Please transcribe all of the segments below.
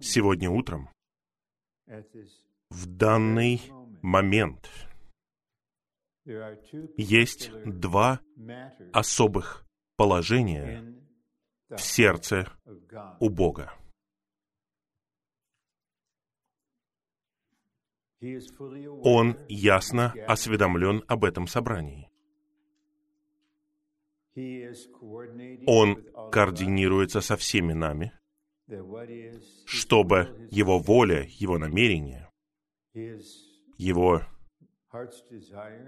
Сегодня утром, в данный момент, есть два особых положения в сердце у Бога. Он ясно осведомлен об этом собрании. Он координируется со всеми нами, чтобы его воля, его намерение, его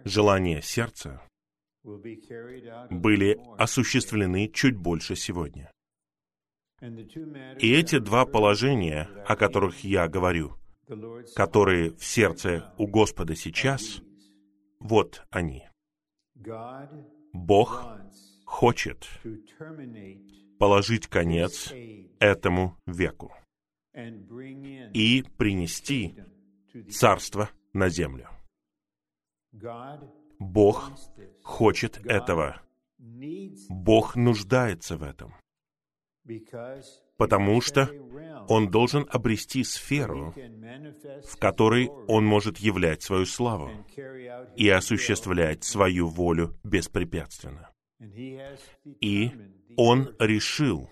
желания сердца были осуществлены чуть больше сегодня. И эти два положения, о которых я говорю, которые в сердце у Господа сейчас, вот они. Бог хочет положить конец этому веку и принести царство на землю. Бог хочет этого. Бог нуждается в этом. Потому что Он должен обрести сферу, в которой Он может являть свою славу и осуществлять свою волю беспрепятственно. И Он решил,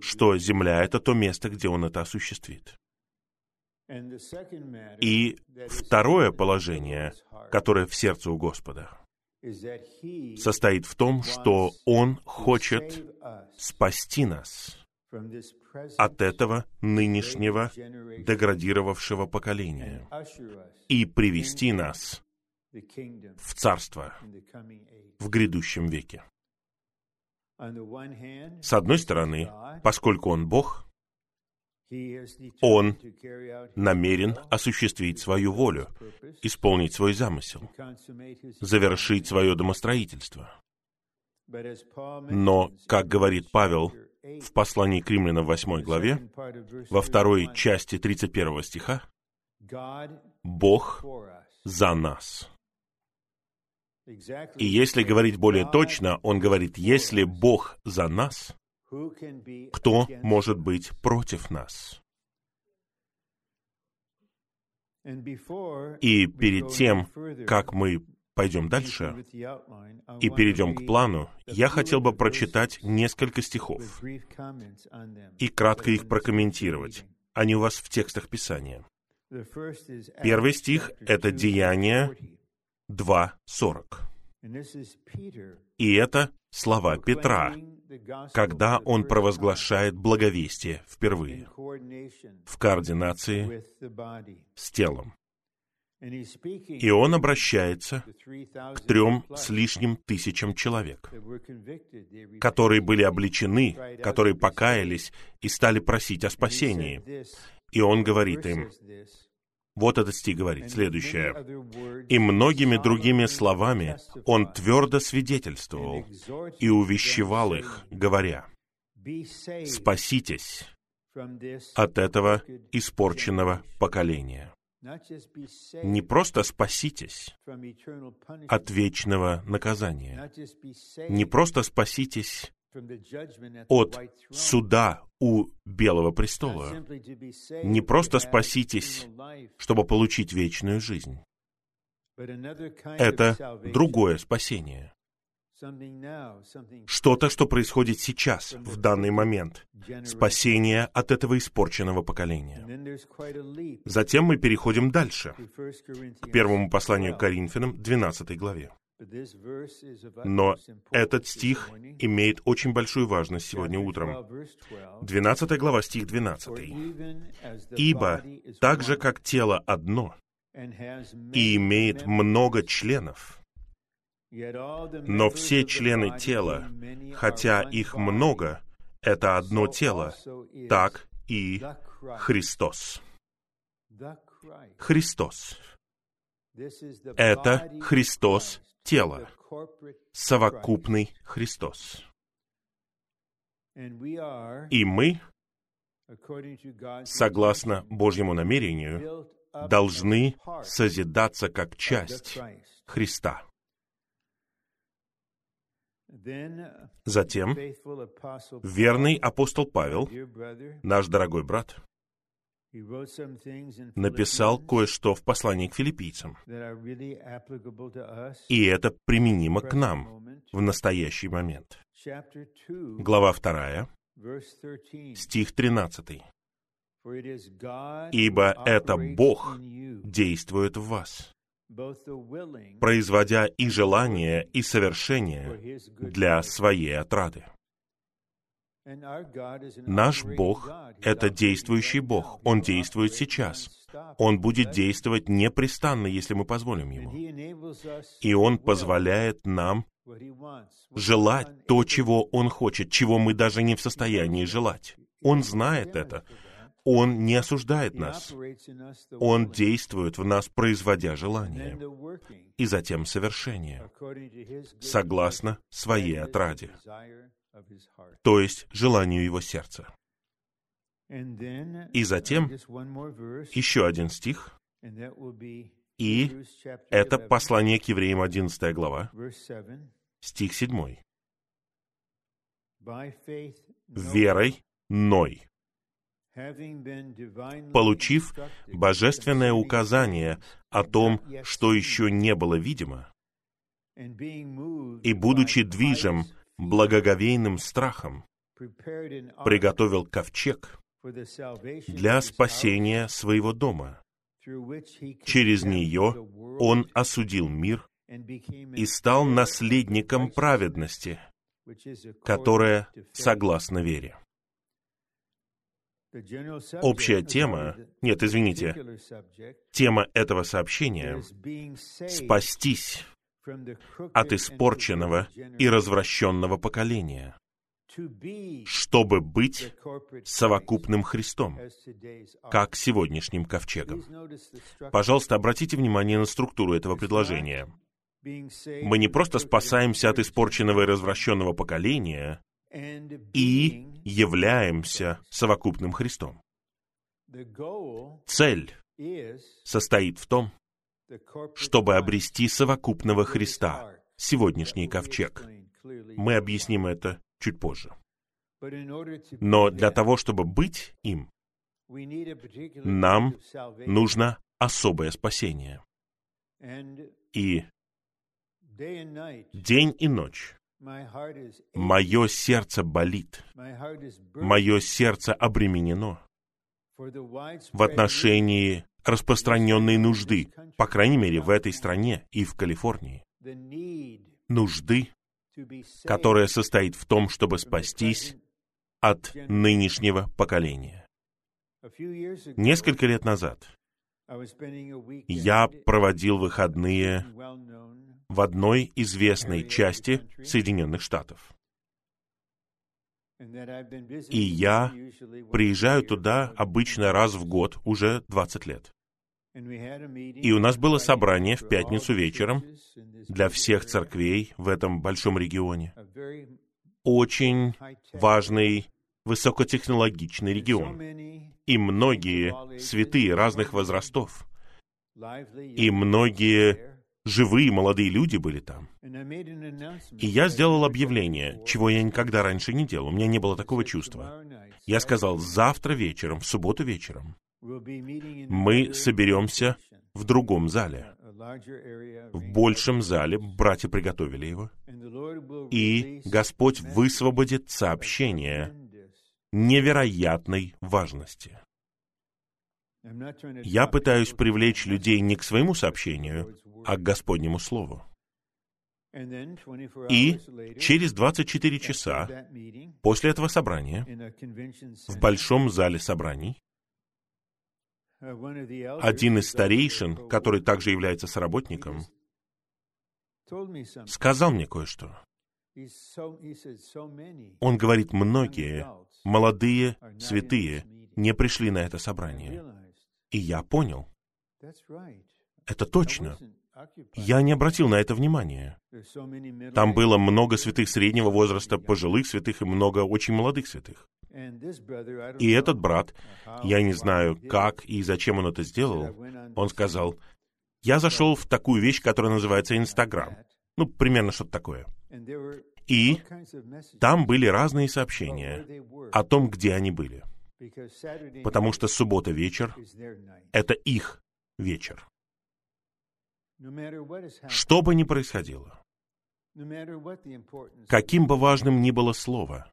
что земля — это то место, где Он это осуществит. И второе положение, которое в сердце у Господа, состоит в том, что Он хочет спасти нас от этого нынешнего деградировавшего поколения и привести нас в Царство в грядущем веке. С одной стороны, поскольку Он Бог, он намерен осуществить свою волю, исполнить свой замысел, завершить свое домостроительство. Но, как говорит Павел в послании к римлянам в 8 главе, во второй части 31 стиха, Бог за нас. И если говорить более точно, он говорит, если Бог за нас, кто может быть против нас? И перед тем, как мы пойдем дальше и перейдем к плану, я хотел бы прочитать несколько стихов и кратко их прокомментировать. Они у вас в текстах Писания. Первый стих — это Деяние 2.40. И это слова Петра, когда он провозглашает благовестие впервые в координации с телом. И он обращается к трем с лишним тысячам человек, которые были обличены, которые покаялись и стали просить о спасении. И он говорит им, вот этот стих говорит следующее. «И многими другими словами он твердо свидетельствовал и увещевал их, говоря, «Спаситесь от этого испорченного поколения». Не просто спаситесь от вечного наказания. Не просто спаситесь от суда у Белого престола. Не просто спаситесь, чтобы получить вечную жизнь. Это другое спасение. Что-то, что происходит сейчас, в данный момент. Спасение от этого испорченного поколения. Затем мы переходим дальше, к первому посланию к Коринфянам, 12 главе. Но этот стих имеет очень большую важность сегодня утром. 12 глава, стих 12. «Ибо так же, как тело одно, и имеет много членов, но все члены тела, хотя их много, это одно тело, так и Христос. Христос. Это Христос тело, совокупный Христос. И мы, согласно Божьему намерению, должны созидаться как часть Христа. Затем верный апостол Павел, наш дорогой брат, написал кое-что в послании к филиппийцам. И это применимо к нам в настоящий момент. Глава 2, стих 13. «Ибо это Бог действует в вас, производя и желание, и совершение для своей отрады». Наш Бог — это действующий Бог. Он действует сейчас. Он будет действовать непрестанно, если мы позволим Ему. И Он позволяет нам желать то, чего Он хочет, чего мы даже не в состоянии желать. Он знает это. Он не осуждает нас. Он действует в нас, производя желание, и затем совершение, согласно своей отраде, то есть желанию его сердца. И затем еще один стих, и это послание к евреям 11 глава, стих 7. «Верой Ной, получив божественное указание о том, что еще не было видимо, и будучи движим благоговейным страхом, приготовил ковчег для спасения своего дома. Через нее он осудил мир и стал наследником праведности, которая согласна вере. Общая тема, нет, извините, тема этого сообщения — спастись от испорченного и развращенного поколения, чтобы быть совокупным Христом, как сегодняшним ковчегом. Пожалуйста, обратите внимание на структуру этого предложения. Мы не просто спасаемся от испорченного и развращенного поколения и являемся совокупным Христом. Цель состоит в том, чтобы обрести совокупного Христа, сегодняшний ковчег. Мы объясним это чуть позже. Но для того, чтобы быть им, нам нужно особое спасение. И день и ночь мое сердце болит, мое сердце обременено в отношении распространенной нужды, по крайней мере, в этой стране и в Калифорнии. Нужды, которая состоит в том, чтобы спастись от нынешнего поколения. Несколько лет назад я проводил выходные в одной известной части Соединенных Штатов. И я приезжаю туда обычно раз в год уже 20 лет. И у нас было собрание в пятницу вечером для всех церквей в этом большом регионе. Очень важный, высокотехнологичный регион. И многие святые разных возрастов. И многие живые молодые люди были там. И я сделал объявление, чего я никогда раньше не делал. У меня не было такого чувства. Я сказал, завтра вечером, в субботу вечером, мы соберемся в другом зале. В большем зале братья приготовили его. И Господь высвободит сообщение невероятной важности. Я пытаюсь привлечь людей не к своему сообщению, а к Господнему Слову. И через 24 часа после этого собрания в большом зале собраний один из старейшин, который также является соработником, сказал мне кое-что. Он говорит, многие молодые святые не пришли на это собрание. И я понял. Это точно. Я не обратил на это внимания. Там было много святых среднего возраста, пожилых святых и много очень молодых святых. И этот брат, я не знаю, как и зачем он это сделал, он сказал, я зашел в такую вещь, которая называется Инстаграм. Ну, примерно что-то такое. И там были разные сообщения о том, где они были. Потому что суббота вечер — это их вечер. Что бы ни происходило, каким бы важным ни было слово,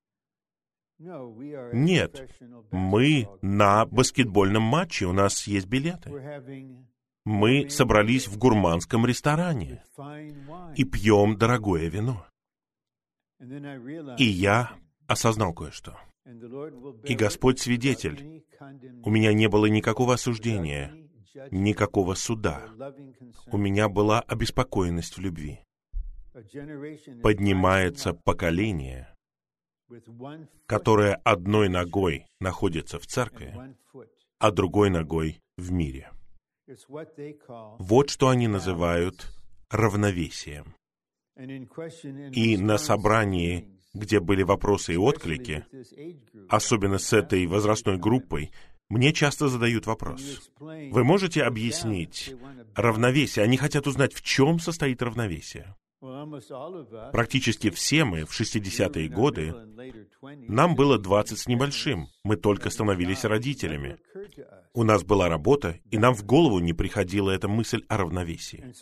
нет, мы на баскетбольном матче, у нас есть билеты. Мы собрались в гурманском ресторане и пьем дорогое вино. И я осознал кое-что. И Господь свидетель, у меня не было никакого осуждения, никакого суда. У меня была обеспокоенность в любви. Поднимается поколение, которое одной ногой находится в церкви, а другой ногой в мире. Вот что они называют равновесием. И на собрании, где были вопросы и отклики, особенно с этой возрастной группой, мне часто задают вопрос. Вы можете объяснить равновесие? Они хотят узнать, в чем состоит равновесие. Практически все мы в 60-е годы, нам было 20 с небольшим, мы только становились родителями. У нас была работа, и нам в голову не приходила эта мысль о равновесии.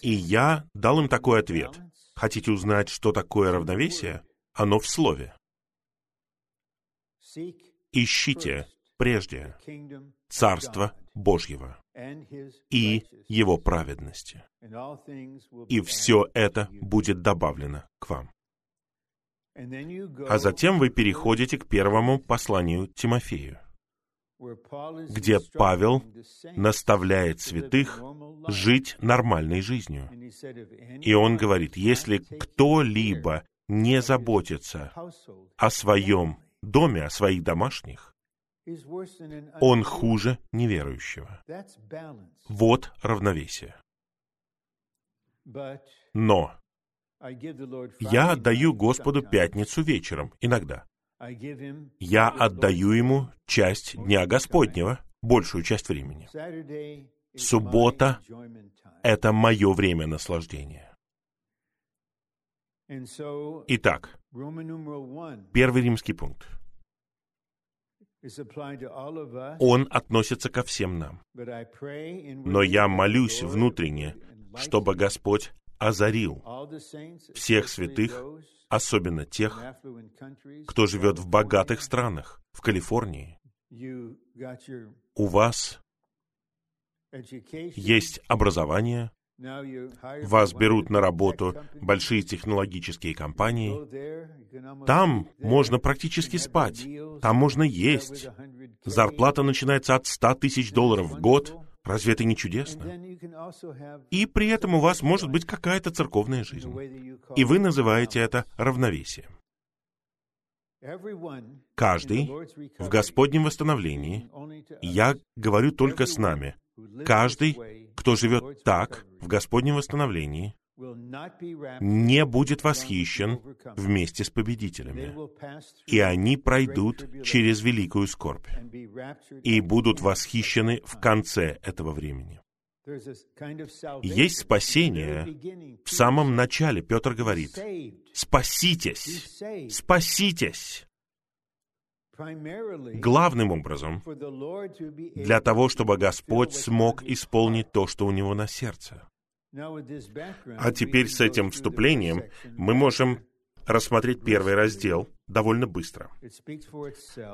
И я дал им такой ответ. Хотите узнать, что такое равновесие? Оно в слове. Ищите прежде Царство Божьего и Его праведности. И все это будет добавлено к вам. А затем вы переходите к первому посланию Тимофею, где Павел наставляет святых жить нормальной жизнью. И он говорит, если кто-либо не заботится о своем доме, о своих домашних, он хуже неверующего. Вот равновесие. Но я отдаю Господу пятницу вечером, иногда. Я отдаю Ему часть Дня Господнего, большую часть времени. Суббота — это мое время наслаждения. Итак, первый римский пункт — он относится ко всем нам. Но я молюсь внутренне, чтобы Господь озарил всех святых, особенно тех, кто живет в богатых странах, в Калифорнии. У вас есть образование, вас берут на работу большие технологические компании. Там можно практически спать, там можно есть. Зарплата начинается от 100 тысяч долларов в год. Разве это не чудесно? И при этом у вас может быть какая-то церковная жизнь. И вы называете это равновесием. Каждый в Господнем восстановлении, я говорю только с нами, каждый кто живет так в Господнем восстановлении, не будет восхищен вместе с победителями. И они пройдут через великую скорбь и будут восхищены в конце этого времени. Есть спасение. В самом начале Петр говорит, «Спаситесь! Спаситесь!» Главным образом для того, чтобы Господь смог исполнить то, что у него на сердце. А теперь с этим вступлением мы можем рассмотреть первый раздел довольно быстро.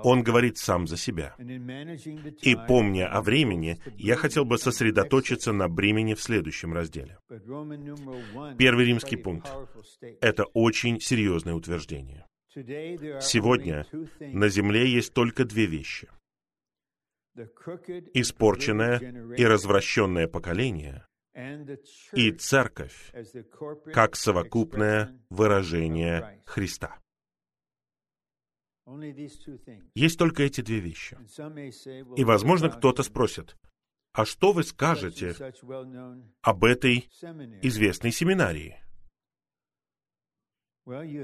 Он говорит сам за себя. И помня о времени, я хотел бы сосредоточиться на бремени в следующем разделе. Первый римский пункт. Это очень серьезное утверждение. Сегодня на Земле есть только две вещи. Испорченное и развращенное поколение и церковь как совокупное выражение Христа. Есть только эти две вещи. И, возможно, кто-то спросит, а что вы скажете об этой известной семинарии?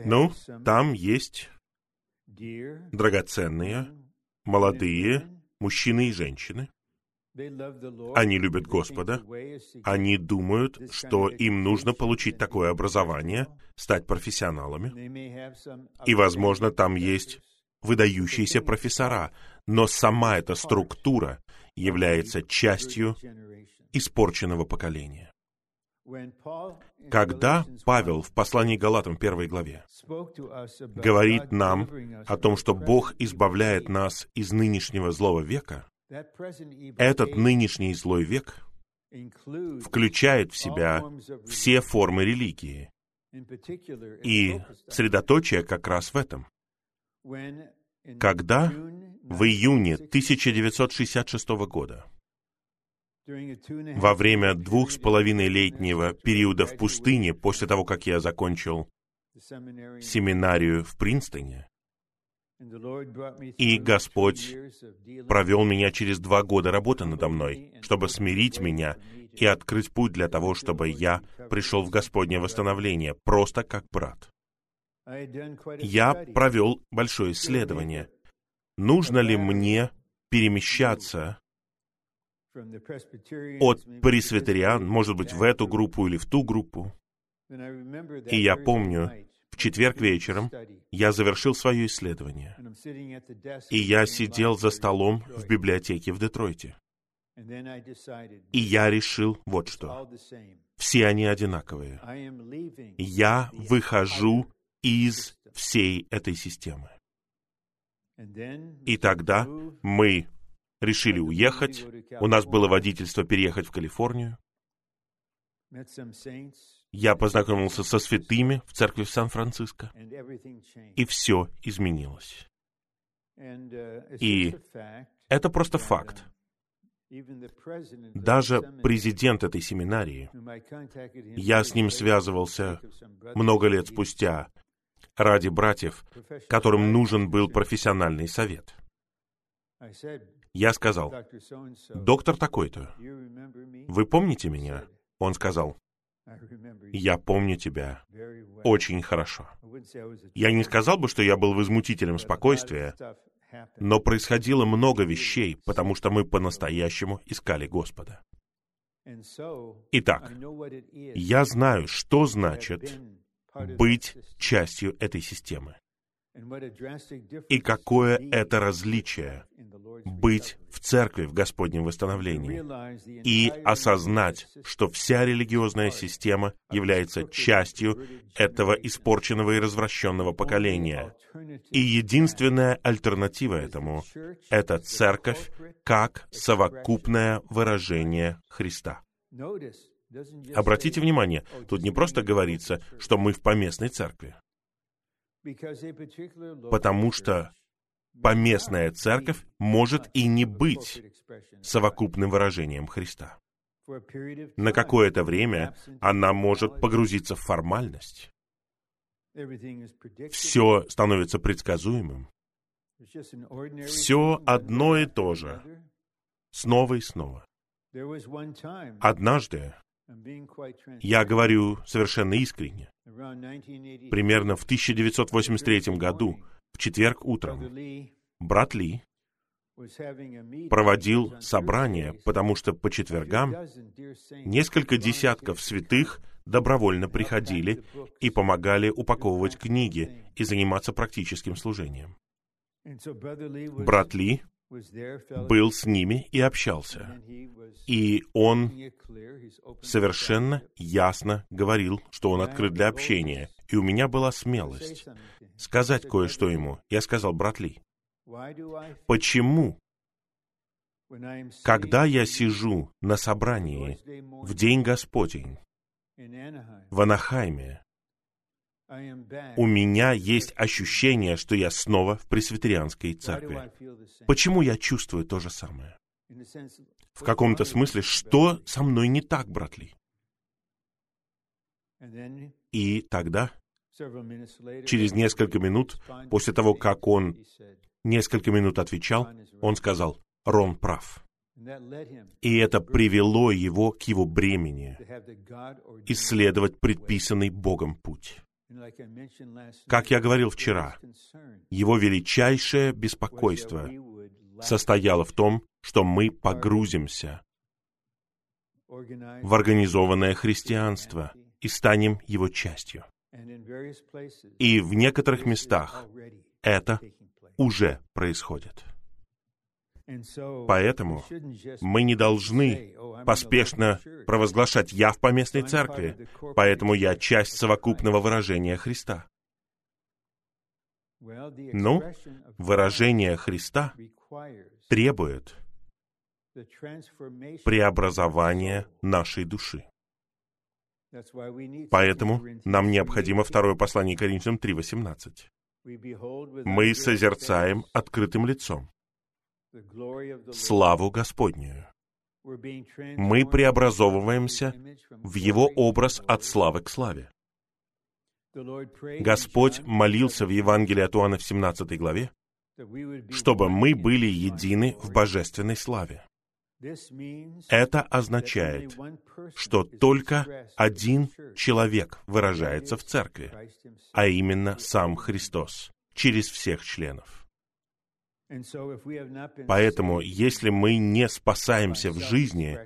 Ну, там есть драгоценные, молодые мужчины и женщины, Они любят Господа, они думают, что им нужно получить такое образование, стать профессионалами, и, возможно, там есть выдающиеся профессора, но сама эта структура является частью испорченного поколения. Когда Павел в послании Галатам первой главе говорит нам о том, что Бог избавляет нас из нынешнего злого века, этот нынешний злой век включает в себя все формы религии. И средоточие как раз в этом. Когда в июне 1966 года во время двух с половиной летнего периода в пустыне, после того, как я закончил семинарию в Принстоне, и Господь провел меня через два года работы надо мной, чтобы смирить меня и открыть путь для того, чтобы я пришел в Господнее восстановление, просто как брат. Я провел большое исследование. Нужно ли мне перемещаться от пресвитериан, может быть, в эту группу или в ту группу. И я помню, в четверг вечером я завершил свое исследование, и я сидел за столом в библиотеке в Детройте. И я решил вот что. Все они одинаковые. Я выхожу из всей этой системы. И тогда мы решили уехать. У нас было водительство переехать в Калифорнию. Я познакомился со святыми в церкви в Сан-Франциско, и все изменилось. И это просто факт. Даже президент этой семинарии, я с ним связывался много лет спустя ради братьев, которым нужен был профессиональный совет. Я сказал, доктор такой-то, вы помните меня? Он сказал, я помню тебя очень хорошо. Я не сказал бы, что я был возмутителем спокойствия, но происходило много вещей, потому что мы по-настоящему искали Господа. Итак, я знаю, что значит быть частью этой системы. И какое это различие быть в церкви в Господнем восстановлении и осознать, что вся религиозная система является частью этого испорченного и развращенного поколения. И единственная альтернатива этому — это церковь как совокупное выражение Христа. Обратите внимание, тут не просто говорится, что мы в поместной церкви потому что поместная церковь может и не быть совокупным выражением Христа. На какое-то время она может погрузиться в формальность. Все становится предсказуемым. Все одно и то же. Снова и снова. Однажды я говорю совершенно искренне. Примерно в 1983 году, в четверг утром, брат Ли проводил собрание, потому что по четвергам несколько десятков святых добровольно приходили и помогали упаковывать книги и заниматься практическим служением. Брат Ли был с ними и общался. И он совершенно ясно говорил, что он открыт для общения. И у меня была смелость сказать кое-что ему. Я сказал, брат Ли, почему, когда я сижу на собрании в День Господень в Анахайме, у меня есть ощущение, что я снова в пресвитерианской церкви. Почему я чувствую то же самое? В каком-то смысле, что со мной не так, брат Ли? И тогда, через несколько минут, после того, как он несколько минут отвечал, он сказал, Рон прав. И это привело его к его бремени исследовать предписанный Богом путь. Как я говорил вчера, его величайшее беспокойство состояло в том, что мы погрузимся в организованное христианство и станем его частью. И в некоторых местах это уже происходит. Поэтому мы не должны поспешно провозглашать «я в поместной церкви», поэтому я часть совокупного выражения Христа. Ну, выражение Христа требует преобразования нашей души. Поэтому нам необходимо второе послание Коринфянам 3.18. Мы созерцаем открытым лицом славу Господнюю. Мы преобразовываемся в Его образ от славы к славе. Господь молился в Евангелии от Иоанна в 17 главе, чтобы мы были едины в божественной славе. Это означает, что только один человек выражается в церкви, а именно сам Христос, через всех членов. Поэтому, если мы не спасаемся в жизни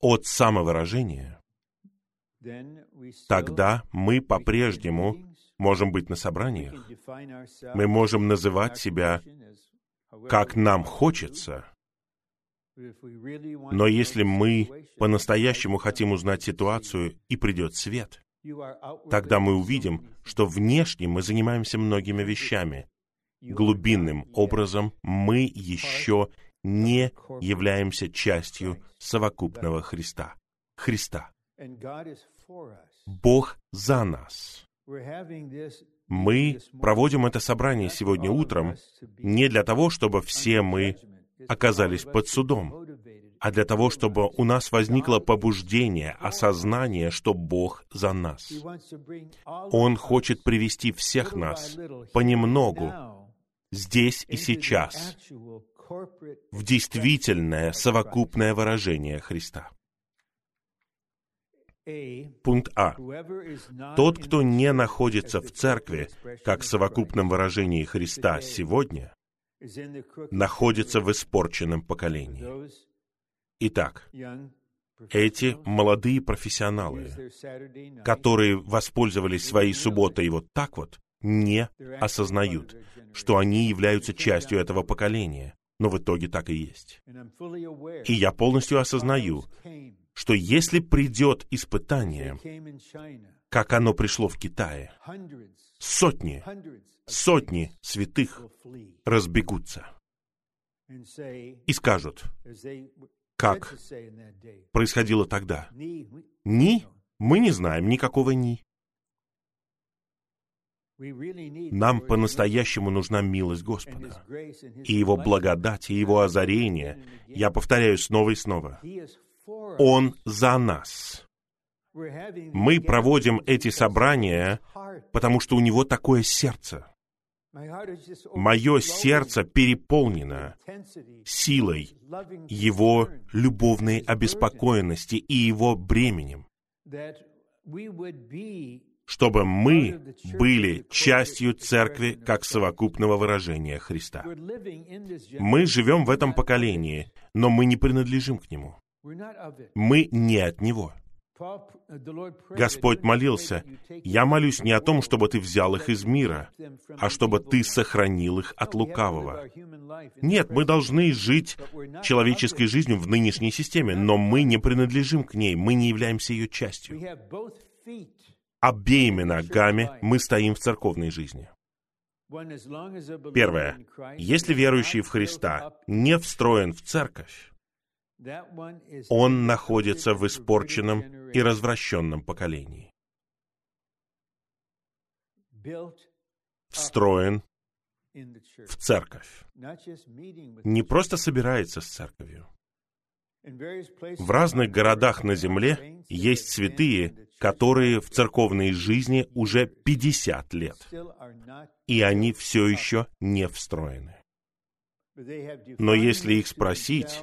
от самовыражения, тогда мы по-прежнему можем быть на собраниях, мы можем называть себя как нам хочется, но если мы по-настоящему хотим узнать ситуацию и придет свет, тогда мы увидим, что внешне мы занимаемся многими вещами, глубинным образом мы еще не являемся частью совокупного Христа. Христа. Бог за нас. Мы проводим это собрание сегодня утром не для того, чтобы все мы оказались под судом, а для того, чтобы у нас возникло побуждение, осознание, что Бог за нас. Он хочет привести всех нас понемногу здесь и сейчас, в действительное совокупное выражение Христа. Пункт А. Тот, кто не находится в церкви, как в совокупном выражении Христа сегодня, находится в испорченном поколении. Итак, эти молодые профессионалы, которые воспользовались своей субботой вот так вот, не осознают, что они являются частью этого поколения, но в итоге так и есть. И я полностью осознаю, что если придет испытание, как оно пришло в Китае, сотни, сотни святых разбегутся и скажут, как происходило тогда. Ни? Мы не знаем никакого ни. Нам по-настоящему нужна милость Господа, и Его благодать, и Его озарение. Я повторяю снова и снова. Он за нас. Мы проводим эти собрания, потому что у Него такое сердце. Мое сердце переполнено силой Его любовной обеспокоенности и Его бременем чтобы мы были частью церкви как совокупного выражения Христа. Мы живем в этом поколении, но мы не принадлежим к нему. Мы не от него. Господь молился, «Я молюсь не о том, чтобы ты взял их из мира, а чтобы ты сохранил их от лукавого». Нет, мы должны жить человеческой жизнью в нынешней системе, но мы не принадлежим к ней, мы не являемся ее частью обеими ногами мы стоим в церковной жизни. Первое. Если верующий в Христа не встроен в церковь, он находится в испорченном и развращенном поколении. Встроен в церковь. Не просто собирается с церковью. В разных городах на земле есть святые, которые в церковной жизни уже 50 лет, и они все еще не встроены. Но если их спросить,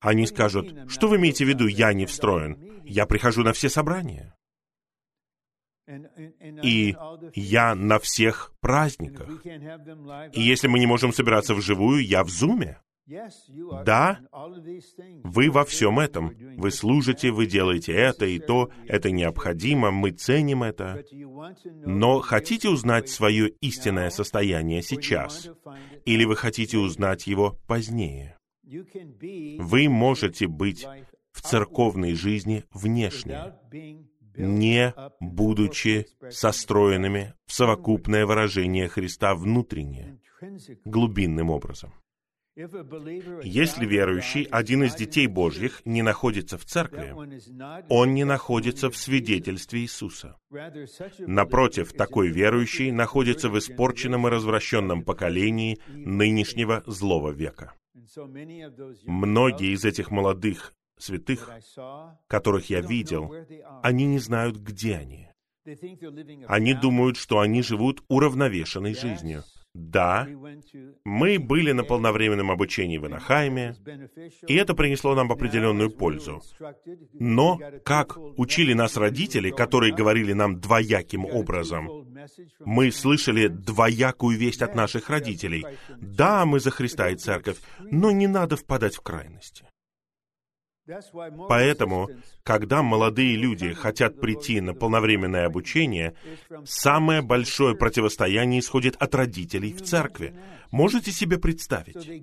они скажут, что вы имеете в виду, я не встроен? Я прихожу на все собрания. И я на всех праздниках. И если мы не можем собираться вживую, я в зуме. Да, вы во всем этом. Вы служите, вы делаете это и то, это необходимо, мы ценим это. Но хотите узнать свое истинное состояние сейчас? Или вы хотите узнать его позднее? Вы можете быть в церковной жизни внешне, не будучи состроенными в совокупное выражение Христа внутреннее, глубинным образом. Если верующий, один из детей Божьих, не находится в церкви, он не находится в свидетельстве Иисуса. Напротив, такой верующий находится в испорченном и развращенном поколении нынешнего злого века. Многие из этих молодых святых, которых я видел, они не знают, где они. Они думают, что они живут уравновешенной жизнью. Да, мы были на полновременном обучении в Анахайме, и это принесло нам определенную пользу. Но, как учили нас родители, которые говорили нам двояким образом, мы слышали двоякую весть от наших родителей. Да, мы за Христа и Церковь, но не надо впадать в крайности. Поэтому, когда молодые люди хотят прийти на полновременное обучение, самое большое противостояние исходит от родителей в церкви. Можете себе представить?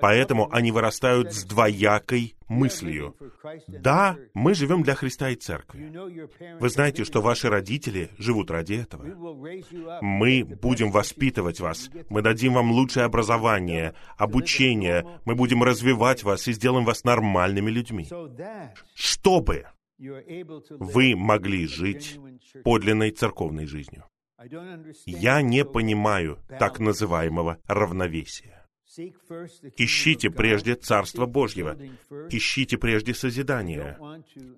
Поэтому они вырастают с двоякой мыслью. Да, мы живем для Христа и Церкви. Вы знаете, что ваши родители живут ради этого. Мы будем воспитывать вас. Мы дадим вам лучшее образование, обучение. Мы будем развивать вас и сделаем вас нормальными людьми. Чтобы вы могли жить подлинной церковной жизнью. Я не понимаю так называемого равновесия. Ищите прежде Царство Божьего. Ищите прежде созидания.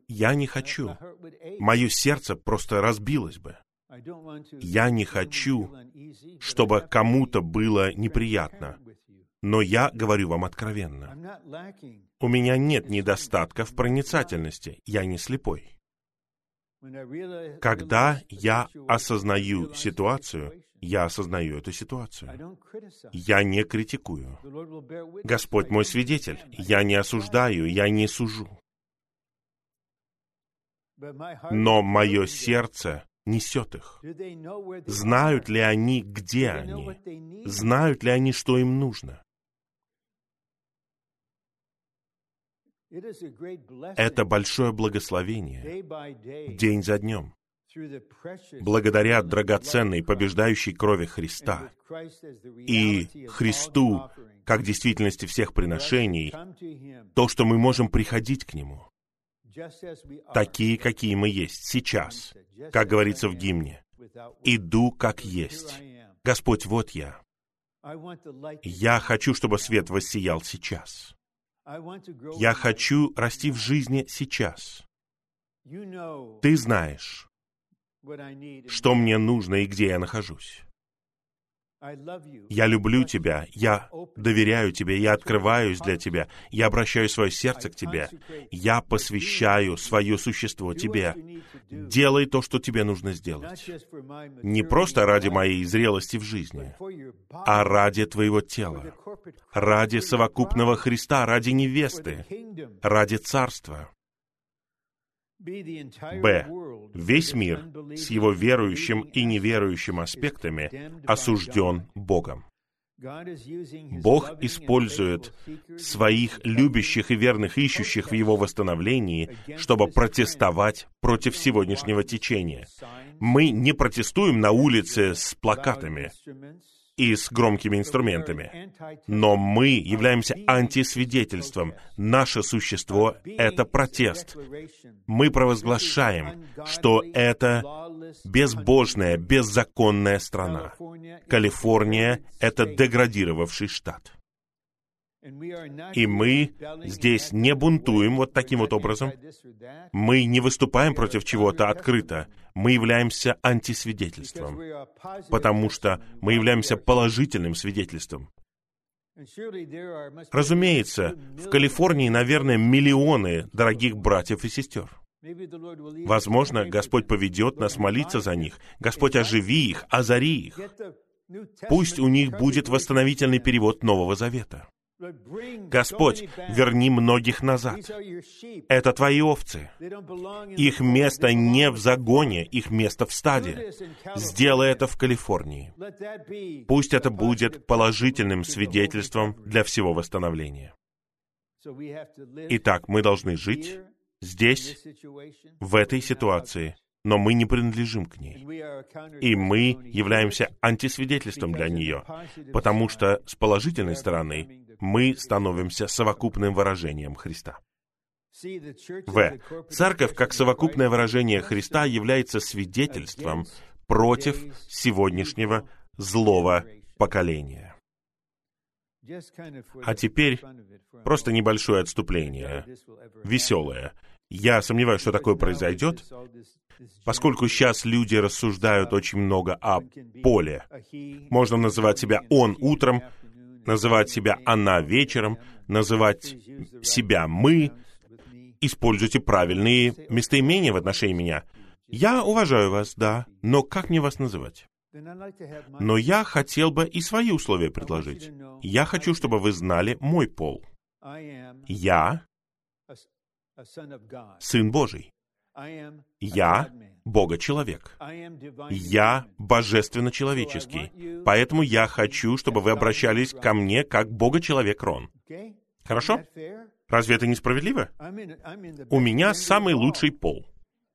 Я не хочу. Мое сердце просто разбилось бы. Я не хочу, чтобы кому-то было неприятно. Но я говорю вам откровенно. У меня нет недостатка в проницательности. Я не слепой. Когда я осознаю ситуацию, я осознаю эту ситуацию. Я не критикую. Господь мой свидетель. Я не осуждаю, я не сужу. Но мое сердце несет их. Знают ли они, где они? Знают ли они, что им нужно? Это большое благословение день за днем. Благодаря драгоценной побеждающей крови Христа и Христу как действительности всех приношений, то, что мы можем приходить к Нему, такие, какие мы есть сейчас, как говорится в гимне, «Иду, как есть». Господь, вот я. Я хочу, чтобы свет воссиял сейчас. Я хочу расти в жизни сейчас. Ты знаешь, что мне нужно и где я нахожусь. Я люблю тебя, я доверяю тебе, я открываюсь для тебя, я обращаю свое сердце к тебе, я посвящаю свое существо тебе. Делай то, что тебе нужно сделать. Не просто ради моей зрелости в жизни, а ради твоего тела, ради совокупного Христа, ради невесты, ради царства. Б. Весь мир с его верующим и неверующим аспектами осужден Богом. Бог использует своих любящих и верных ищущих в Его восстановлении, чтобы протестовать против сегодняшнего течения. Мы не протестуем на улице с плакатами, и с громкими инструментами. Но мы являемся антисвидетельством. Наше существо — это протест. Мы провозглашаем, что это безбожная, беззаконная страна. Калифорния — это деградировавший штат. И мы здесь не бунтуем вот таким вот образом. Мы не выступаем против чего-то открыто. Мы являемся антисвидетельством, потому что мы являемся положительным свидетельством. Разумеется, в Калифорнии, наверное, миллионы дорогих братьев и сестер. Возможно, Господь поведет нас молиться за них. Господь, оживи их, озари их. Пусть у них будет восстановительный перевод Нового Завета. Господь, верни многих назад. Это твои овцы. Их место не в загоне, их место в стаде. Сделай это в Калифорнии. Пусть это будет положительным свидетельством для всего восстановления. Итак, мы должны жить здесь, в этой ситуации, но мы не принадлежим к ней. И мы являемся антисвидетельством для нее, потому что с положительной стороны мы становимся совокупным выражением Христа. В. Церковь, как совокупное выражение Христа, является свидетельством против сегодняшнего злого поколения. А теперь просто небольшое отступление, веселое. Я сомневаюсь, что такое произойдет, поскольку сейчас люди рассуждают очень много о поле. Можно называть себя «он» утром, называть себя «она» вечером, называть себя «мы». Используйте правильные местоимения в отношении меня. Я уважаю вас, да, но как мне вас называть? Но я хотел бы и свои условия предложить. Я хочу, чтобы вы знали мой пол. Я Сын Божий. Я Бога-человек. Я божественно-человеческий. Поэтому я хочу, чтобы вы обращались ко мне как Бога-человек Рон. Хорошо? Разве это несправедливо? У меня самый лучший пол.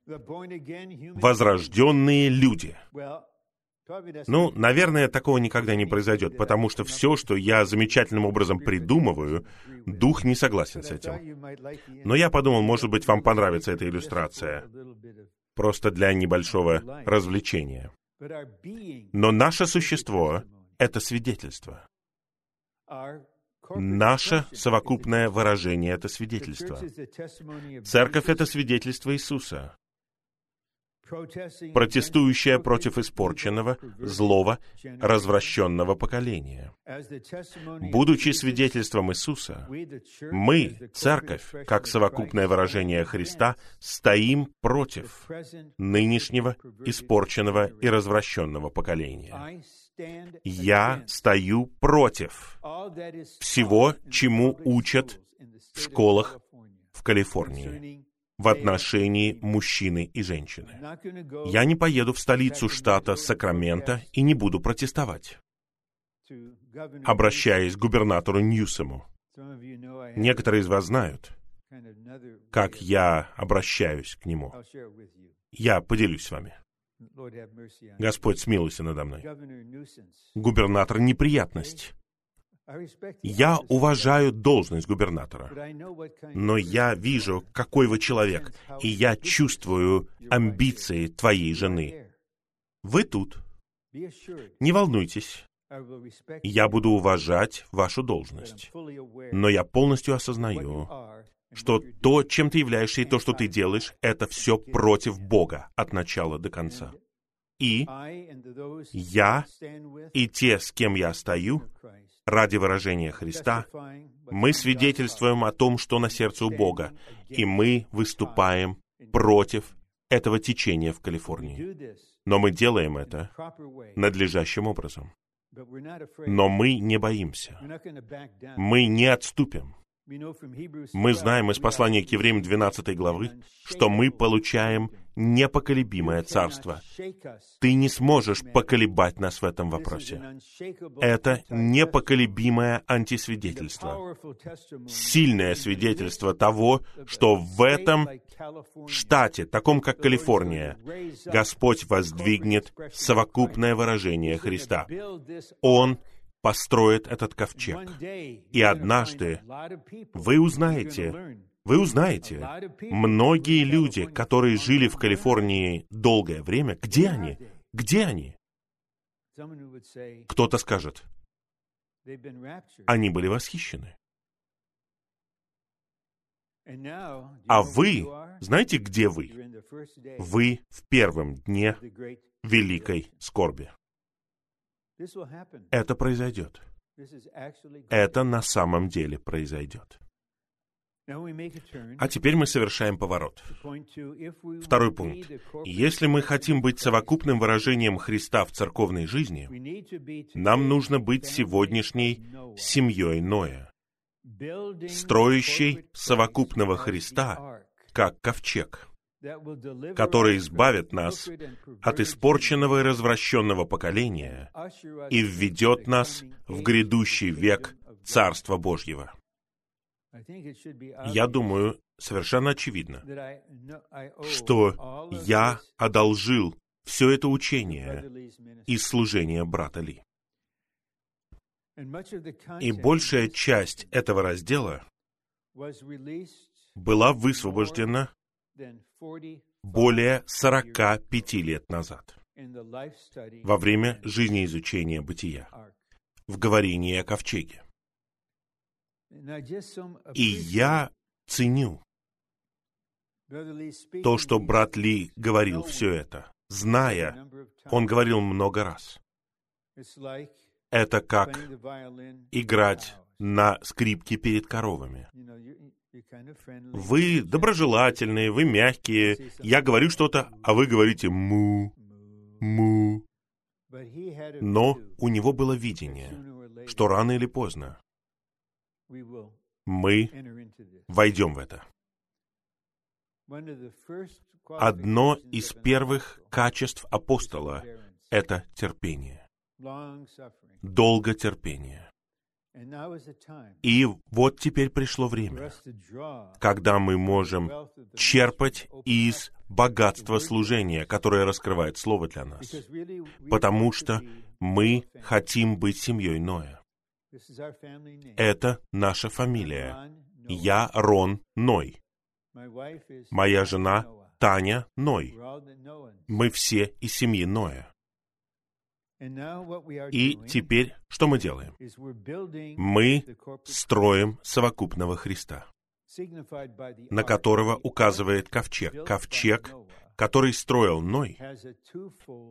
Возрожденные люди. Ну, наверное, такого никогда не произойдет, потому что все, что я замечательным образом придумываю, дух не согласен с этим. Но я подумал, может быть, вам понравится эта иллюстрация. Просто для небольшого развлечения. Но наше существо — это свидетельство. Наше совокупное выражение — это свидетельство. Церковь — это свидетельство Иисуса протестующая против испорченного, злого, развращенного поколения. Будучи свидетельством Иисуса, мы, церковь, как совокупное выражение Христа, стоим против нынешнего испорченного и развращенного поколения. Я стою против всего, чему учат в школах в Калифорнии в отношении мужчины и женщины. Я не поеду в столицу штата Сакраменто и не буду протестовать. Обращаясь к губернатору Ньюсому, некоторые из вас знают, как я обращаюсь к нему. Я поделюсь с вами. Господь смилуйся надо мной. Губернатор — неприятность. Я уважаю должность губернатора, но я вижу, какой вы человек, и я чувствую амбиции твоей жены. Вы тут. Не волнуйтесь. Я буду уважать вашу должность. Но я полностью осознаю, что то, чем ты являешься, и то, что ты делаешь, это все против Бога от начала до конца. И я и те, с кем я стою, ради выражения Христа, мы свидетельствуем о том, что на сердце у Бога, и мы выступаем против этого течения в Калифорнии. Но мы делаем это надлежащим образом. Но мы не боимся. Мы не отступим. Мы знаем из послания к евреям 12 главы, что мы получаем непоколебимое царство. Ты не сможешь поколебать нас в этом вопросе. Это непоколебимое антисвидетельство. Сильное свидетельство того, что в этом штате, таком как Калифорния, Господь воздвигнет совокупное выражение Христа. Он построит этот ковчег. И однажды вы узнаете, вы узнаете, многие люди, которые жили в Калифорнии долгое время, где они? Где они? Кто-то скажет, они были восхищены. А вы, знаете, где вы? Вы в первом дне великой скорби. Это произойдет. Это на самом деле произойдет. А теперь мы совершаем поворот. Второй пункт. Если мы хотим быть совокупным выражением Христа в церковной жизни, нам нужно быть сегодняшней семьей Ноя. строящий совокупного Христа, как ковчег, который избавит нас от испорченного и развращенного поколения и введет нас в грядущий век Царства Божьего. Я думаю, совершенно очевидно, что я одолжил все это учение из служения брата Ли. И большая часть этого раздела была высвобождена более 45 лет назад во время жизнеизучения бытия в говорении о ковчеге. И я ценю то, что брат Ли говорил все это, зная, он говорил много раз. Это как играть на скрипке перед коровами. Вы доброжелательные, вы мягкие. Я говорю что-то, а вы говорите «му», «му». Но у него было видение, что рано или поздно мы войдем в это. Одно из первых качеств апостола — это терпение, долготерпение. И вот теперь пришло время, когда мы можем черпать из богатства служения, которое раскрывает Слово для нас, потому что мы хотим быть семьей Ноя. Это наша фамилия. Я Рон Ной. Моя жена Таня Ной. Мы все из семьи Ноя. И теперь что мы делаем? Мы строим совокупного Христа, на которого указывает ковчег. Ковчег, который строил Ной,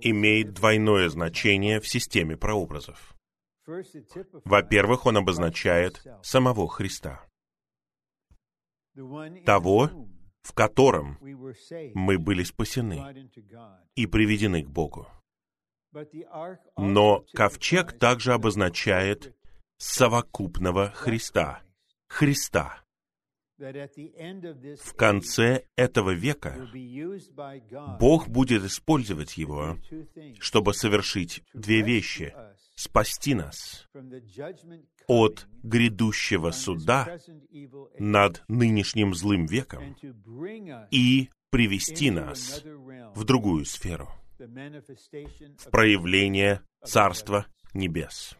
имеет двойное значение в системе прообразов. Во-первых, он обозначает самого Христа, того, в котором мы были спасены и приведены к Богу. Но ковчег также обозначает совокупного Христа, Христа. В конце этого века Бог будет использовать его, чтобы совершить две вещи — спасти нас от грядущего суда над нынешним злым веком и привести нас в другую сферу, в проявление Царства Небес.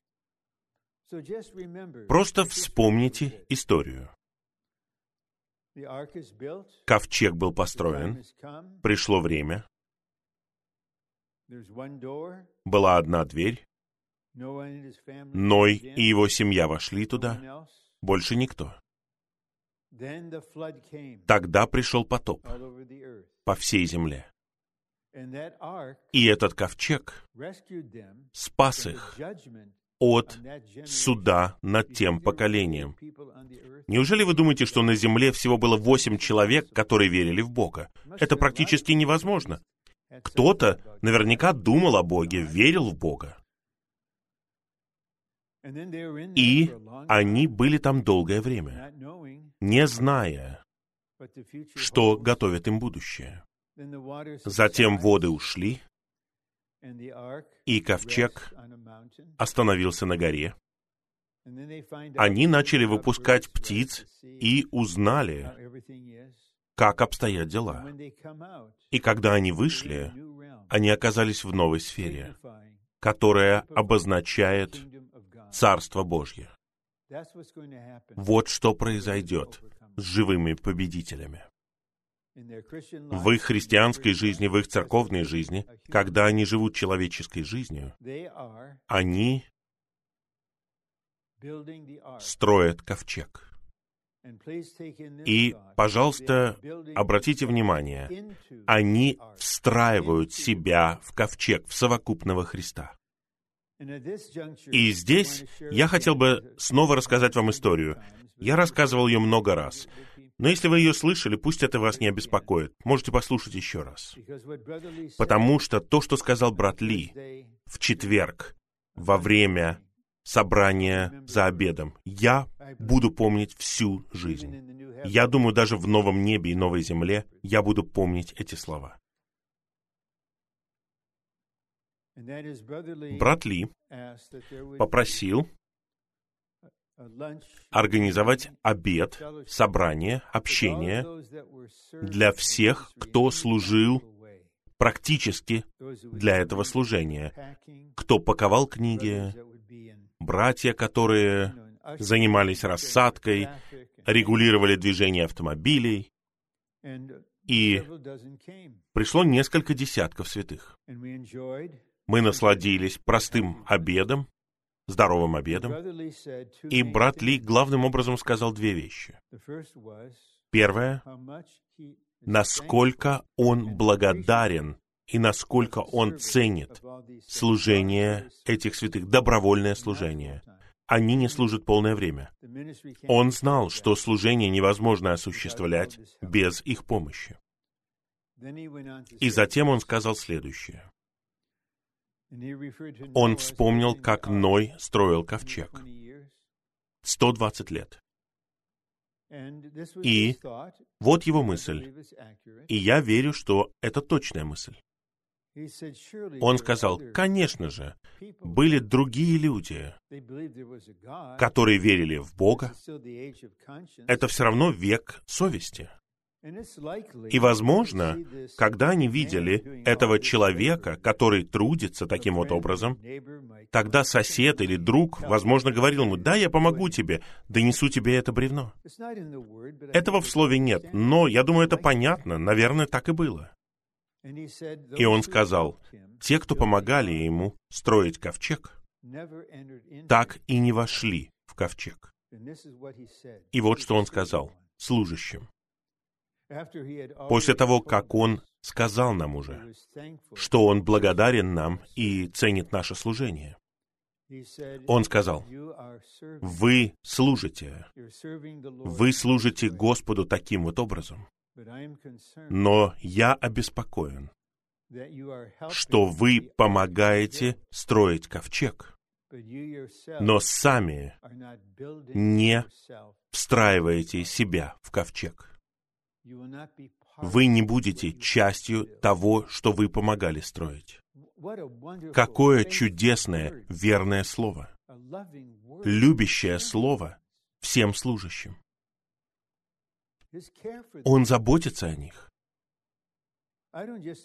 Просто вспомните историю. Ковчег был построен, пришло время, была одна дверь, Ной и его семья вошли туда, больше никто. Тогда пришел потоп по всей земле. И этот ковчег спас их от суда над тем поколением. Неужели вы думаете, что на земле всего было восемь человек, которые верили в Бога? Это практически невозможно. Кто-то наверняка думал о Боге, верил в Бога. И они были там долгое время, не зная, что готовит им будущее. Затем воды ушли, и ковчег остановился на горе. Они начали выпускать птиц и узнали, как обстоят дела. И когда они вышли, они оказались в новой сфере, которая обозначает Царство Божье. Вот что произойдет с живыми победителями. В их христианской жизни, в их церковной жизни, когда они живут человеческой жизнью, они строят ковчег. И, пожалуйста, обратите внимание, они встраивают себя в ковчег, в совокупного Христа. И здесь я хотел бы снова рассказать вам историю. Я рассказывал ее много раз. Но если вы ее слышали, пусть это вас не обеспокоит. Можете послушать еще раз. Потому что то, что сказал брат Ли в четверг во время собрание за обедом. Я буду помнить всю жизнь. Я думаю, даже в новом небе и новой земле я буду помнить эти слова. Брат Ли попросил организовать обед, собрание, общение для всех, кто служил практически для этого служения, кто паковал книги, братья, которые занимались рассадкой, регулировали движение автомобилей, и пришло несколько десятков святых. Мы насладились простым обедом, здоровым обедом, и брат Ли главным образом сказал две вещи. Первое, насколько он благодарен и насколько он ценит служение этих святых, добровольное служение. Они не служат полное время. Он знал, что служение невозможно осуществлять без их помощи. И затем он сказал следующее. Он вспомнил, как Ной строил ковчег. 120 лет. И вот его мысль. И я верю, что это точная мысль. Он сказал, конечно же, были другие люди, которые верили в Бога. Это все равно век совести. И, возможно, когда они видели этого человека, который трудится таким вот образом, тогда сосед или друг, возможно, говорил ему, «Да, я помогу тебе, донесу тебе это бревно». Этого в слове нет, но я думаю, это понятно, наверное, так и было. И он сказал, те, кто помогали ему строить ковчег, так и не вошли в ковчег. И вот что он сказал служащим. После того, как Он сказал нам уже, что Он благодарен нам и ценит наше служение, Он сказал, «Вы служите, вы служите Господу таким вот образом, но я обеспокоен, что вы помогаете строить ковчег, но сами не встраиваете себя в ковчег вы не будете частью того, что вы помогали строить. Какое чудесное, верное слово. Любящее слово всем служащим. Он заботится о них.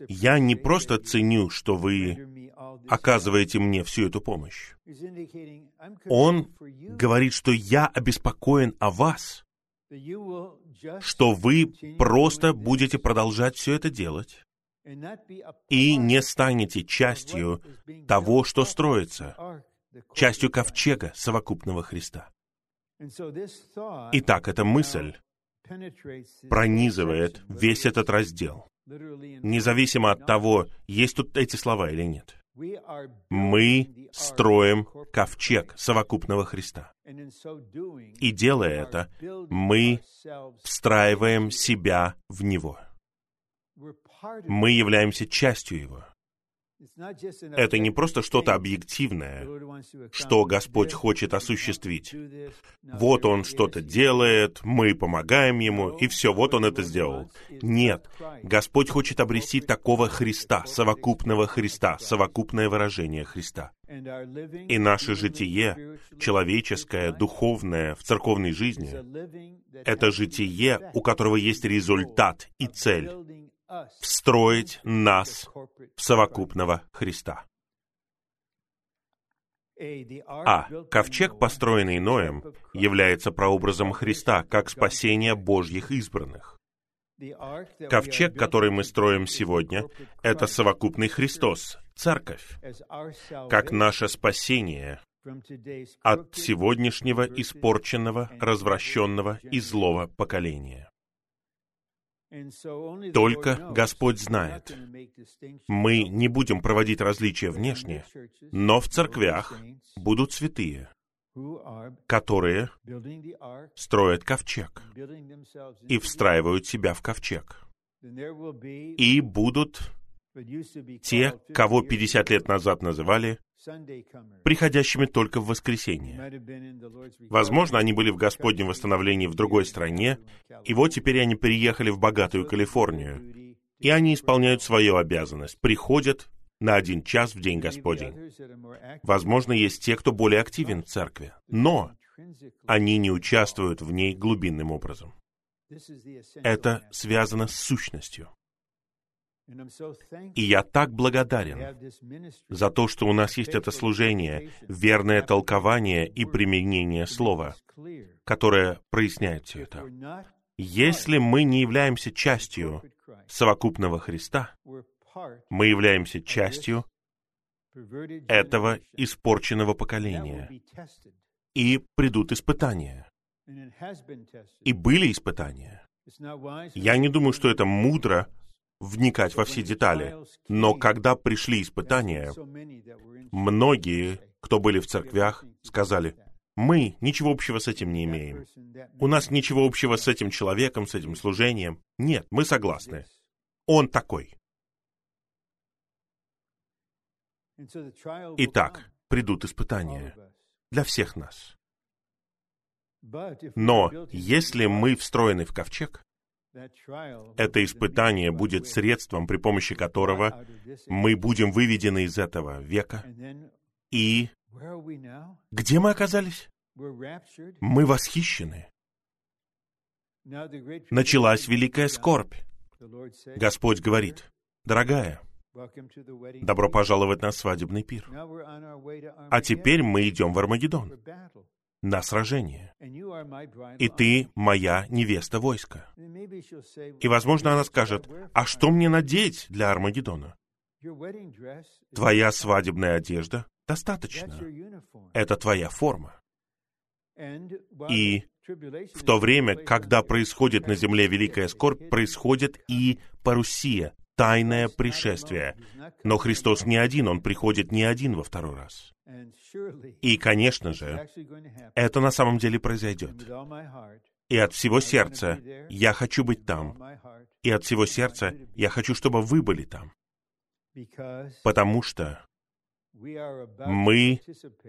Я не просто ценю, что вы оказываете мне всю эту помощь. Он говорит, что я обеспокоен о вас что вы просто будете продолжать все это делать и не станете частью того, что строится, частью ковчега совокупного Христа. Итак, эта мысль пронизывает весь этот раздел, независимо от того, есть тут эти слова или нет. Мы строим ковчег совокупного Христа. И делая это, мы встраиваем себя в Него. Мы являемся частью Его. Это не просто что-то объективное, что Господь хочет осуществить. Вот Он что-то делает, мы помогаем Ему, и все, вот Он это сделал. Нет, Господь хочет обрести такого Христа, совокупного Христа, совокупное выражение Христа. И наше житие, человеческое, духовное, в церковной жизни, это житие, у которого есть результат и цель встроить нас в совокупного Христа. А. Ковчег, построенный Ноем, является прообразом Христа как спасения Божьих избранных. Ковчег, который мы строим сегодня, это совокупный Христос, Церковь, как наше спасение от сегодняшнего испорченного, развращенного и злого поколения. Только Господь знает. Мы не будем проводить различия внешне, но в церквях будут святые, которые строят ковчег и встраивают себя в ковчег. И будут те, кого 50 лет назад называли приходящими только в воскресенье. Возможно, они были в Господнем восстановлении в другой стране, и вот теперь они переехали в богатую Калифорнию, и они исполняют свою обязанность, приходят на один час в день Господень. Возможно, есть те, кто более активен в церкви, но они не участвуют в ней глубинным образом. Это связано с сущностью. И я так благодарен за то, что у нас есть это служение, верное толкование и применение слова, которое проясняет все это. Если мы не являемся частью совокупного Христа, мы являемся частью этого испорченного поколения. И придут испытания. И были испытания. Я не думаю, что это мудро вникать во все детали. Но когда пришли испытания, многие, кто были в церквях, сказали, мы ничего общего с этим не имеем. У нас ничего общего с этим человеком, с этим служением. Нет, мы согласны. Он такой. Итак, придут испытания для всех нас. Но если мы встроены в ковчег, это испытание будет средством, при помощи которого мы будем выведены из этого века. И где мы оказались? Мы восхищены. Началась великая скорбь. Господь говорит, дорогая, добро пожаловать на свадебный пир. А теперь мы идем в Армагеддон на сражение. И ты моя невеста войска. И, возможно, она скажет, а что мне надеть для Армагеддона? Твоя свадебная одежда достаточно. Это твоя форма. И в то время, когда происходит на земле великая скорбь, происходит и парусия, тайное пришествие. Но Христос не один, Он приходит не один во второй раз. И, конечно же, это на самом деле произойдет. И от всего сердца я хочу быть там. И от всего сердца я хочу, чтобы вы были там. Потому что мы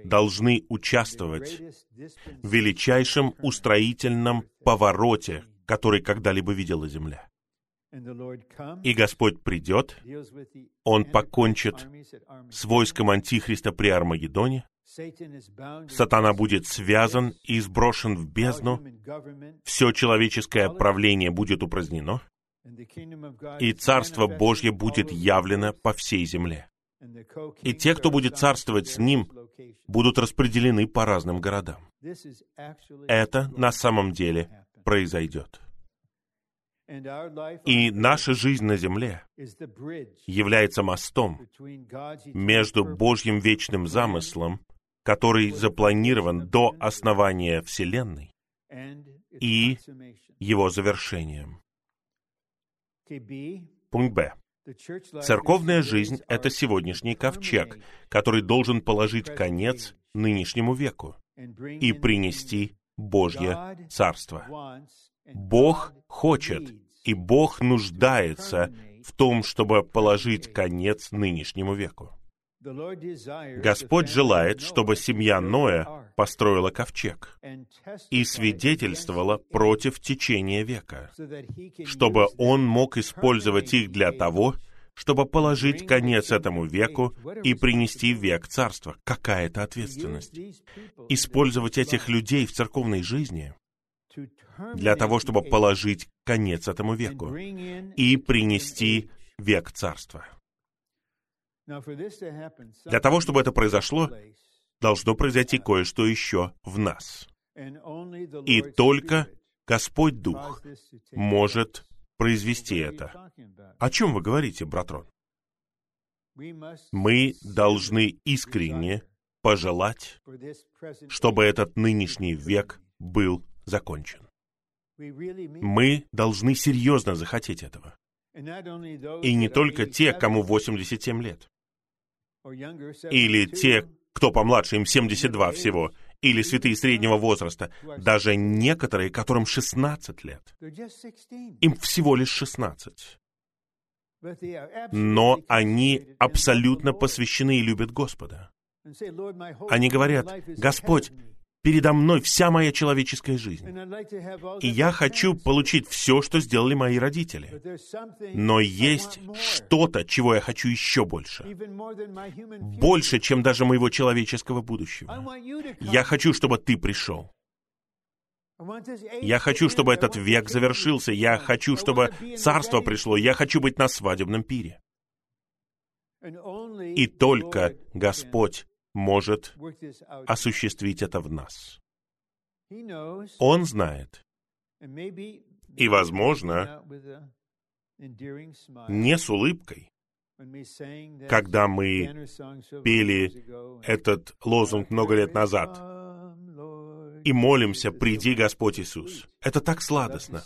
должны участвовать в величайшем устроительном повороте, который когда-либо видела Земля. И Господь придет, Он покончит с войском Антихриста при Армагеддоне, Сатана будет связан и сброшен в бездну, все человеческое правление будет упразднено, и Царство Божье будет явлено по всей земле. И те, кто будет царствовать с Ним, будут распределены по разным городам. Это на самом деле произойдет. И наша жизнь на земле является мостом между Божьим вечным замыслом, который запланирован до основания Вселенной, и его завершением. Пункт Б. Церковная жизнь — это сегодняшний ковчег, который должен положить конец нынешнему веку и принести Божье Царство. Бог хочет, и Бог нуждается в том, чтобы положить конец нынешнему веку. Господь желает, чтобы семья Ноя построила ковчег и свидетельствовала против течения века, чтобы он мог использовать их для того, чтобы положить конец этому веку и принести век царства. Какая это ответственность? Использовать этих людей в церковной жизни для того, чтобы положить конец этому веку и принести век царства. Для того, чтобы это произошло, должно произойти кое-что еще в нас. И только Господь Дух может произвести это. О чем вы говорите, братрон? Мы должны искренне пожелать, чтобы этот нынешний век был закончен. Мы должны серьезно захотеть этого. И не только те, кому 87 лет. Или те, кто помладше, им 72 всего, или святые среднего возраста, даже некоторые, которым 16 лет. Им всего лишь 16. Но они абсолютно посвящены и любят Господа. Они говорят, «Господь, передо мной вся моя человеческая жизнь. И я хочу получить все, что сделали мои родители. Но есть что-то, чего я хочу еще больше. Больше, чем даже моего человеческого будущего. Я хочу, чтобы ты пришел. Я хочу, чтобы этот век завершился. Я хочу, чтобы царство пришло. Я хочу быть на свадебном пире. И только Господь может осуществить это в нас. Он знает. И, возможно, не с улыбкой, когда мы пели этот лозунг много лет назад и молимся «Приди, Господь Иисус». Это так сладостно.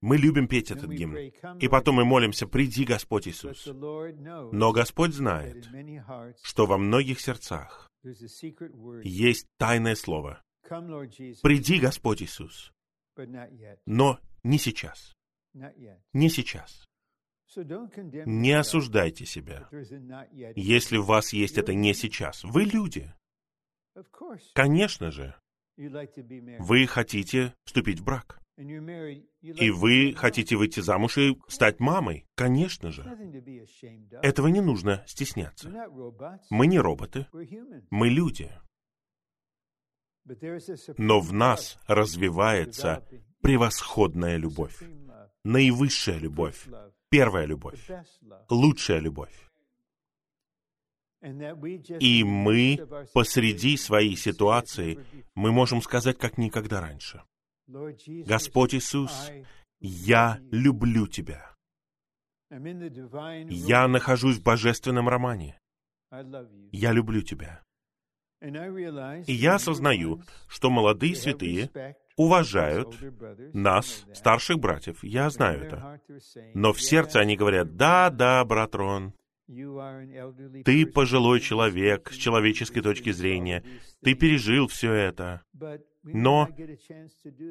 Мы любим петь этот гимн. И потом мы молимся «Приди, Господь Иисус». Но Господь знает, что во многих сердцах есть тайное слово. «Приди, Господь Иисус». Но не сейчас. Не сейчас. Не осуждайте себя, если у вас есть это не сейчас. Вы люди. Конечно же, вы хотите вступить в брак. И вы хотите выйти замуж и стать мамой. Конечно же. Этого не нужно стесняться. Мы не роботы. Мы люди. Но в нас развивается превосходная любовь, наивысшая любовь, первая любовь, лучшая любовь. И мы посреди своей ситуации, мы можем сказать, как никогда раньше. Господь Иисус, я люблю Тебя. Я нахожусь в божественном романе. Я люблю Тебя. И я осознаю, что молодые святые уважают нас, старших братьев. Я знаю это. Но в сердце они говорят, да, да, брат Рон, ты пожилой человек с человеческой точки зрения. Ты пережил все это. Но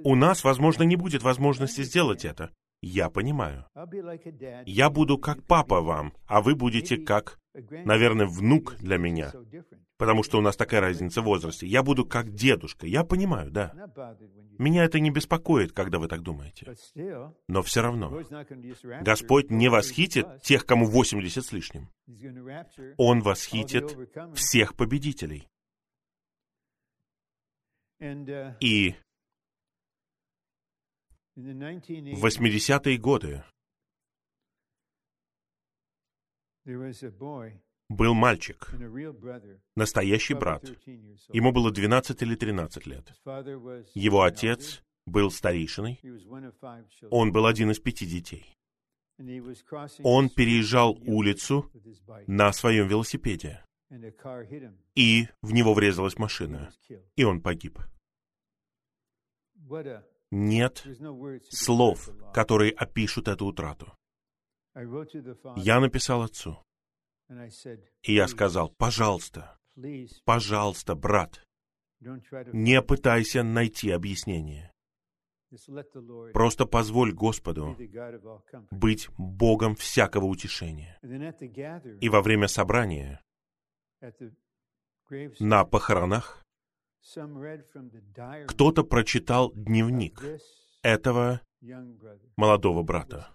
у нас, возможно, не будет возможности сделать это. Я понимаю. Я буду как папа вам, а вы будете как, наверное, внук для меня потому что у нас такая разница в возрасте. Я буду как дедушка. Я понимаю, да. Меня это не беспокоит, когда вы так думаете. Но все равно. Господь не восхитит тех, кому 80 с лишним. Он восхитит всех победителей. И в 80-е годы был мальчик, настоящий брат. Ему было 12 или 13 лет. Его отец был старейшиной. Он был один из пяти детей. Он переезжал улицу на своем велосипеде. И в него врезалась машина. И он погиб. Нет слов, которые опишут эту утрату. Я написал отцу. И я сказал, пожалуйста, пожалуйста, брат, не пытайся найти объяснение. Просто позволь Господу быть Богом всякого утешения. И во время собрания на похоронах кто-то прочитал дневник этого молодого брата.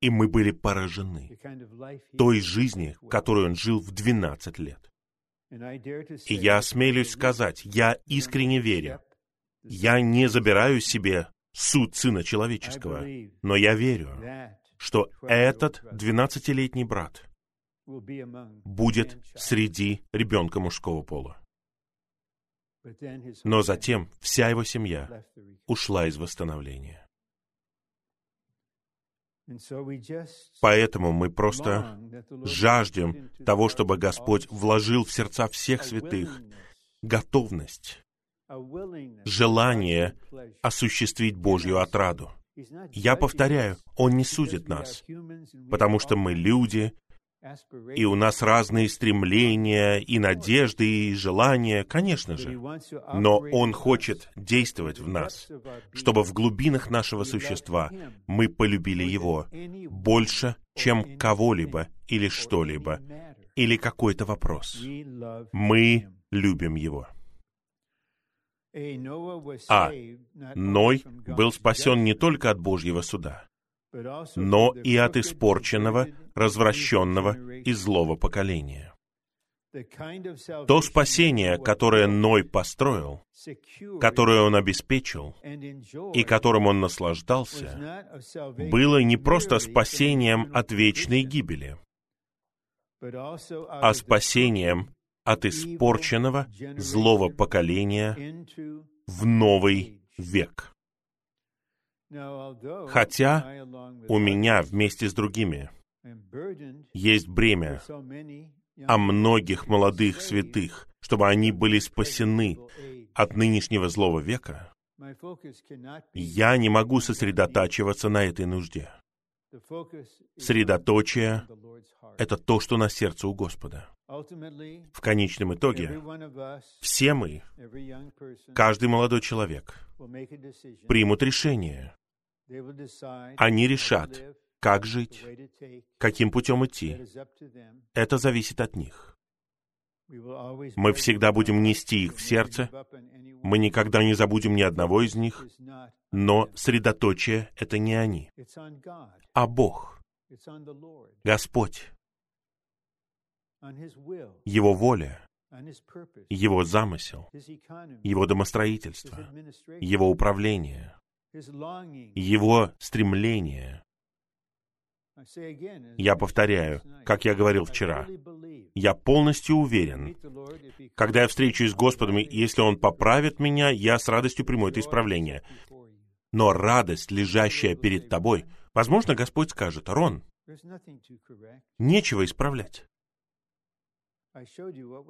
И мы были поражены той жизни, которую он жил в 12 лет. И я осмелюсь сказать, я искренне верю. Я не забираю себе суд Сына Человеческого, но я верю, что этот 12-летний брат будет среди ребенка мужского пола. Но затем вся его семья ушла из восстановления. Поэтому мы просто жаждем того, чтобы Господь вложил в сердца всех святых готовность, желание осуществить Божью отраду. Я повторяю, Он не судит нас, потому что мы люди, и у нас разные стремления, и надежды, и желания, конечно же. Но Он хочет действовать в нас, чтобы в глубинах нашего существа мы полюбили Его больше, чем кого-либо или что-либо. или какой-то вопрос. Мы любим Его. А. Ной был спасен не только от Божьего суда, но и от испорченного, развращенного и злого поколения. То спасение, которое Ной построил, которое он обеспечил и которым он наслаждался, было не просто спасением от вечной гибели, а спасением от испорченного злого поколения в новый век. Хотя у меня вместе с другими есть бремя о многих молодых святых, чтобы они были спасены от нынешнего злого века, я не могу сосредотачиваться на этой нужде. Средоточие — это то, что на сердце у Господа. В конечном итоге все мы, каждый молодой человек, примут решение. Они решат, как жить, каким путем идти. Это зависит от них. Мы всегда будем нести их в сердце, мы никогда не забудем ни одного из них, но средоточие — это не они, а Бог, Господь, Его воля, Его замысел, Его домостроительство, Его управление, Его стремление, я повторяю, как я говорил вчера, я полностью уверен, когда я встречусь с Господом, если Он поправит меня, я с радостью приму это исправление. Но радость, лежащая перед тобой, возможно, Господь скажет, Рон, нечего исправлять.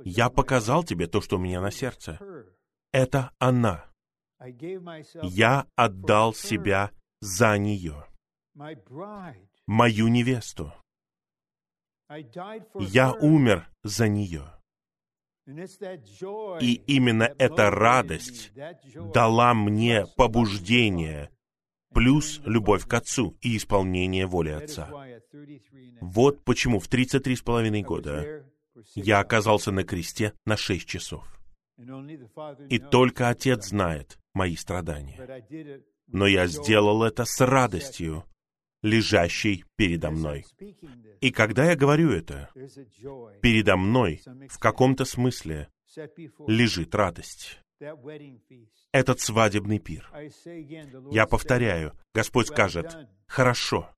Я показал тебе то, что у меня на сердце. Это она. Я отдал себя за нее мою невесту. Я умер за нее. И именно эта радость дала мне побуждение, плюс любовь к Отцу и исполнение воли Отца. Вот почему в 33 с половиной года я оказался на кресте на 6 часов. И только Отец знает мои страдания. Но я сделал это с радостью, лежащий передо мной. И когда я говорю это, передо мной в каком-то смысле лежит радость. Этот свадебный пир. Я повторяю, Господь скажет, хорошо,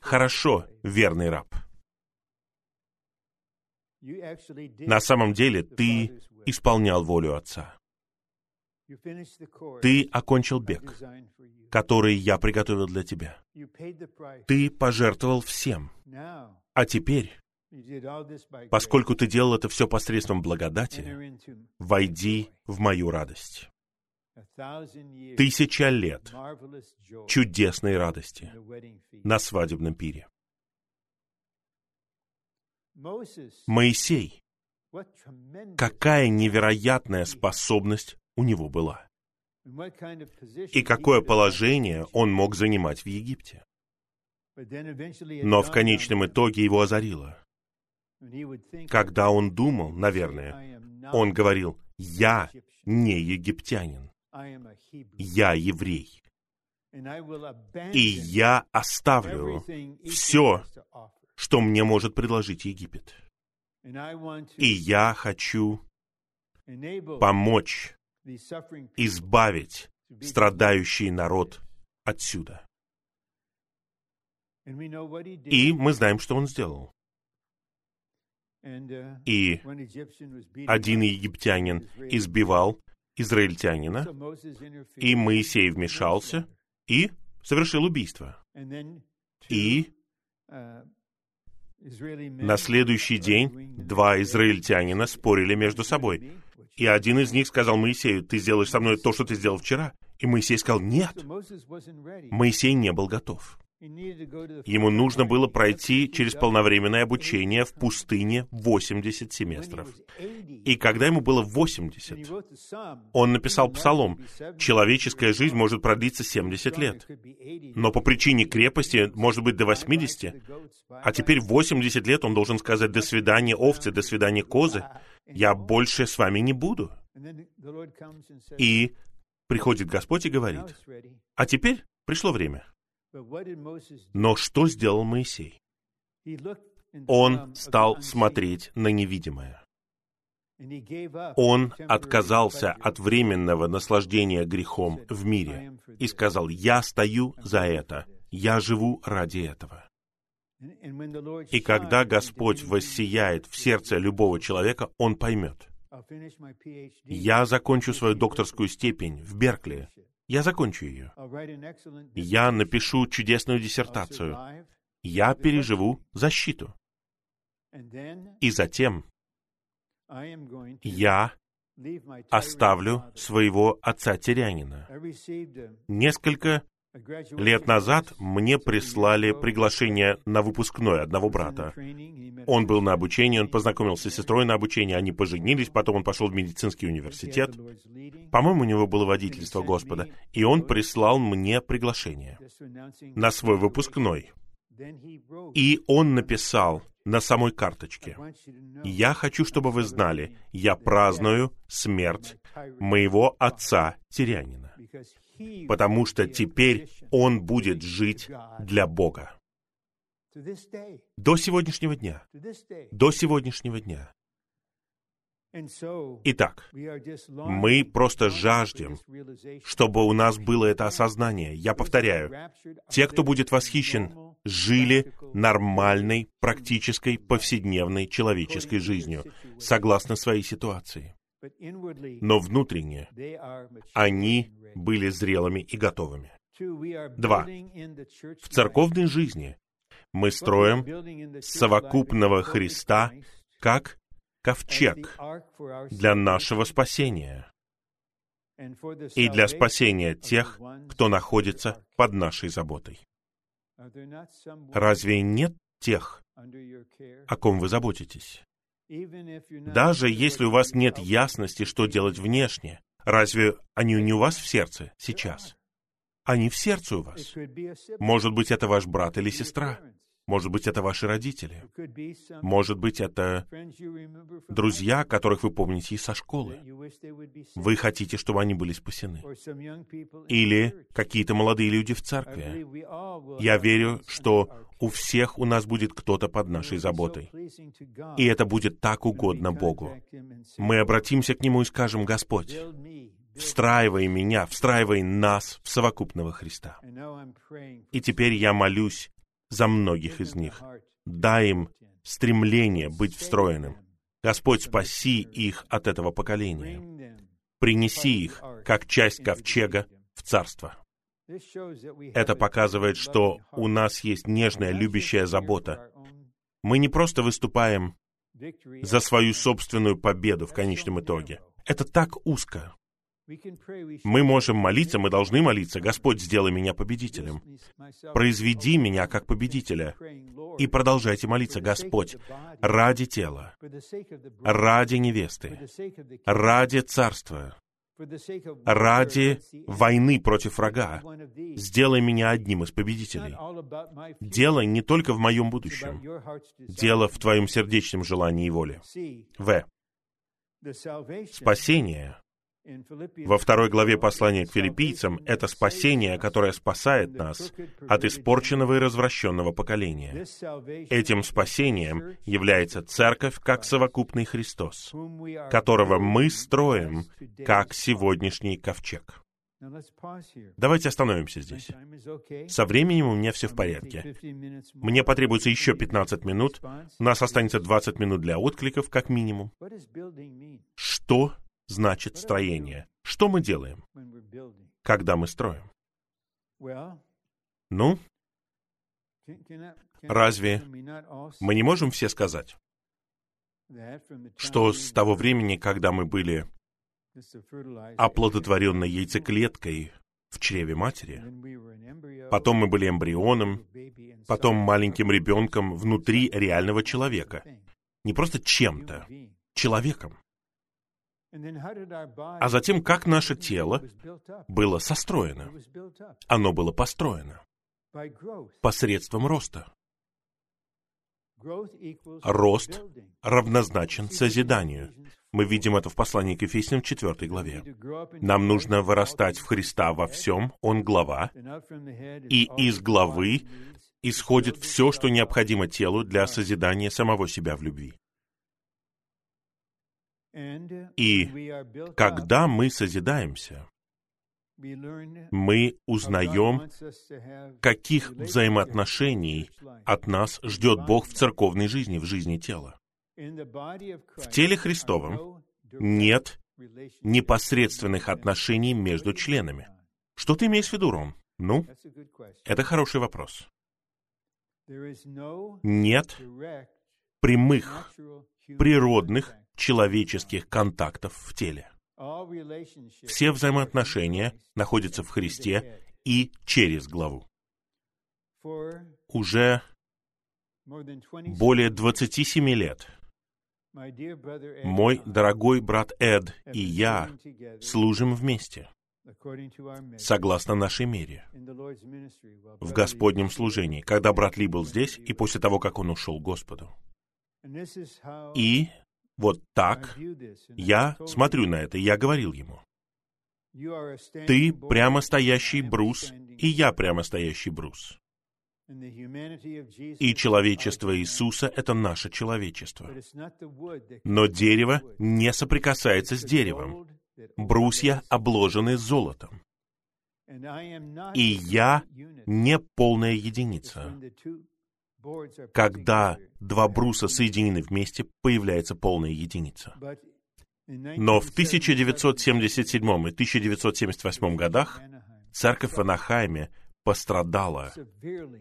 хорошо, верный раб. На самом деле ты исполнял волю Отца. Ты окончил бег, который я приготовил для тебя. Ты пожертвовал всем. А теперь, поскольку ты делал это все посредством благодати, войди в мою радость. Тысяча лет чудесной радости на свадебном пире. Моисей, какая невероятная способность у него была. И какое положение он мог занимать в Египте. Но в конечном итоге его озарило. Когда он думал, наверное, он говорил, «Я не египтянин, я еврей, и я оставлю все, что мне может предложить Египет. И я хочу помочь избавить страдающий народ отсюда. И мы знаем, что он сделал. Uh, И один египтянин избивал израильтянина, и Моисей вмешался и совершил убийство. И uh, на следующий день два израильтянина спорили между собой. И один из них сказал Моисею, ты сделаешь со мной то, что ты сделал вчера. И Моисей сказал, нет. Моисей не был готов. Ему нужно было пройти через полновременное обучение в пустыне 80 семестров. И когда ему было 80, он написал псалом «Человеческая жизнь может продлиться 70 лет, но по причине крепости может быть до 80, а теперь 80 лет он должен сказать «До свидания, овцы, до свидания, козы, я больше с вами не буду». И приходит Господь и говорит, а теперь пришло время. Но что сделал Моисей? Он стал смотреть на невидимое. Он отказался от временного наслаждения грехом в мире и сказал, «Я стою за это, я живу ради этого». И когда Господь воссияет в сердце любого человека, он поймет. Я закончу свою докторскую степень в Беркли. Я закончу ее. Я напишу чудесную диссертацию. Я переживу защиту. И затем я оставлю своего отца-тирянина. Несколько лет назад мне прислали приглашение на выпускной одного брата. Он был на обучении, он познакомился с сестрой на обучении, они поженились, потом он пошел в медицинский университет. По-моему, у него было водительство Господа, и он прислал мне приглашение на свой выпускной. И он написал на самой карточке, «Я хочу, чтобы вы знали, я праздную смерть моего отца-тирянина, потому что теперь он будет жить для Бога». До сегодняшнего дня. До сегодняшнего дня. Итак, мы просто жаждем, чтобы у нас было это осознание. Я повторяю, те, кто будет восхищен, жили нормальной, практической, повседневной человеческой жизнью, согласно своей ситуации. Но внутренне они были зрелыми и готовыми. Два. В церковной жизни мы строим совокупного Христа как ковчег для нашего спасения и для спасения тех, кто находится под нашей заботой. Разве нет тех, о ком вы заботитесь? Даже если у вас нет ясности, что делать внешне, разве они не у вас в сердце сейчас? Они в сердце у вас. Может быть, это ваш брат или сестра. Может быть, это ваши родители. Может быть, это друзья, которых вы помните из со школы. Вы хотите, чтобы они были спасены. Или какие-то молодые люди в церкви. Я верю, что у всех у нас будет кто-то под нашей заботой. И это будет так угодно Богу. Мы обратимся к Нему и скажем, Господь, встраивай меня, встраивай нас в совокупного Христа. И теперь я молюсь за многих из них. Дай им стремление быть встроенным. Господь, спаси их от этого поколения. Принеси их, как часть ковчега, в царство. Это показывает, что у нас есть нежная, любящая забота. Мы не просто выступаем за свою собственную победу в конечном итоге. Это так узко. Мы можем молиться, мы должны молиться. Господь, сделай меня победителем. Произведи меня как победителя. И продолжайте молиться, Господь, ради тела, ради невесты, ради царства, ради войны против врага. Сделай меня одним из победителей. Дело не только в моем будущем. Дело в твоем сердечном желании и воле. В. Спасение во второй главе послания к филиппийцам это спасение, которое спасает нас от испорченного и развращенного поколения. Этим спасением является церковь как совокупный Христос, которого мы строим как сегодняшний ковчег. Давайте остановимся здесь. Со временем у меня все в порядке. Мне потребуется еще 15 минут. У нас останется 20 минут для откликов, как минимум. Что значит строение. Что мы делаем, когда мы строим? Ну, разве мы не можем все сказать, что с того времени, когда мы были оплодотворенной яйцеклеткой в чреве матери. Потом мы были эмбрионом, потом маленьким ребенком внутри реального человека. Не просто чем-то, человеком. А затем, как наше тело было состроено. Оно было построено посредством роста. Рост равнозначен созиданию. Мы видим это в послании к Ефесянам 4 главе. Нам нужно вырастать в Христа во всем, Он глава, и из главы исходит все, что необходимо телу для созидания самого себя в любви. И когда мы созидаемся, мы узнаем, каких взаимоотношений от нас ждет Бог в церковной жизни, в жизни тела. В теле Христовом нет непосредственных отношений между членами. Что ты имеешь в виду, Ром? Ну, это хороший вопрос. Нет прямых, природных человеческих контактов в теле. Все взаимоотношения находятся в Христе и через главу. Уже более 27 лет мой дорогой брат Эд и я служим вместе, согласно нашей мере, в Господнем служении, когда брат Ли был здесь и после того, как он ушел Господу. И вот так я смотрю на это, я говорил ему. Ты прямо стоящий брус, и я прямо стоящий брус. И человечество Иисуса — это наше человечество. Но дерево не соприкасается с деревом. Брусья обложены золотом. И я не полная единица. Когда два бруса соединены вместе, появляется полная единица. Но в 1977 и 1978 годах церковь в Анахайме пострадала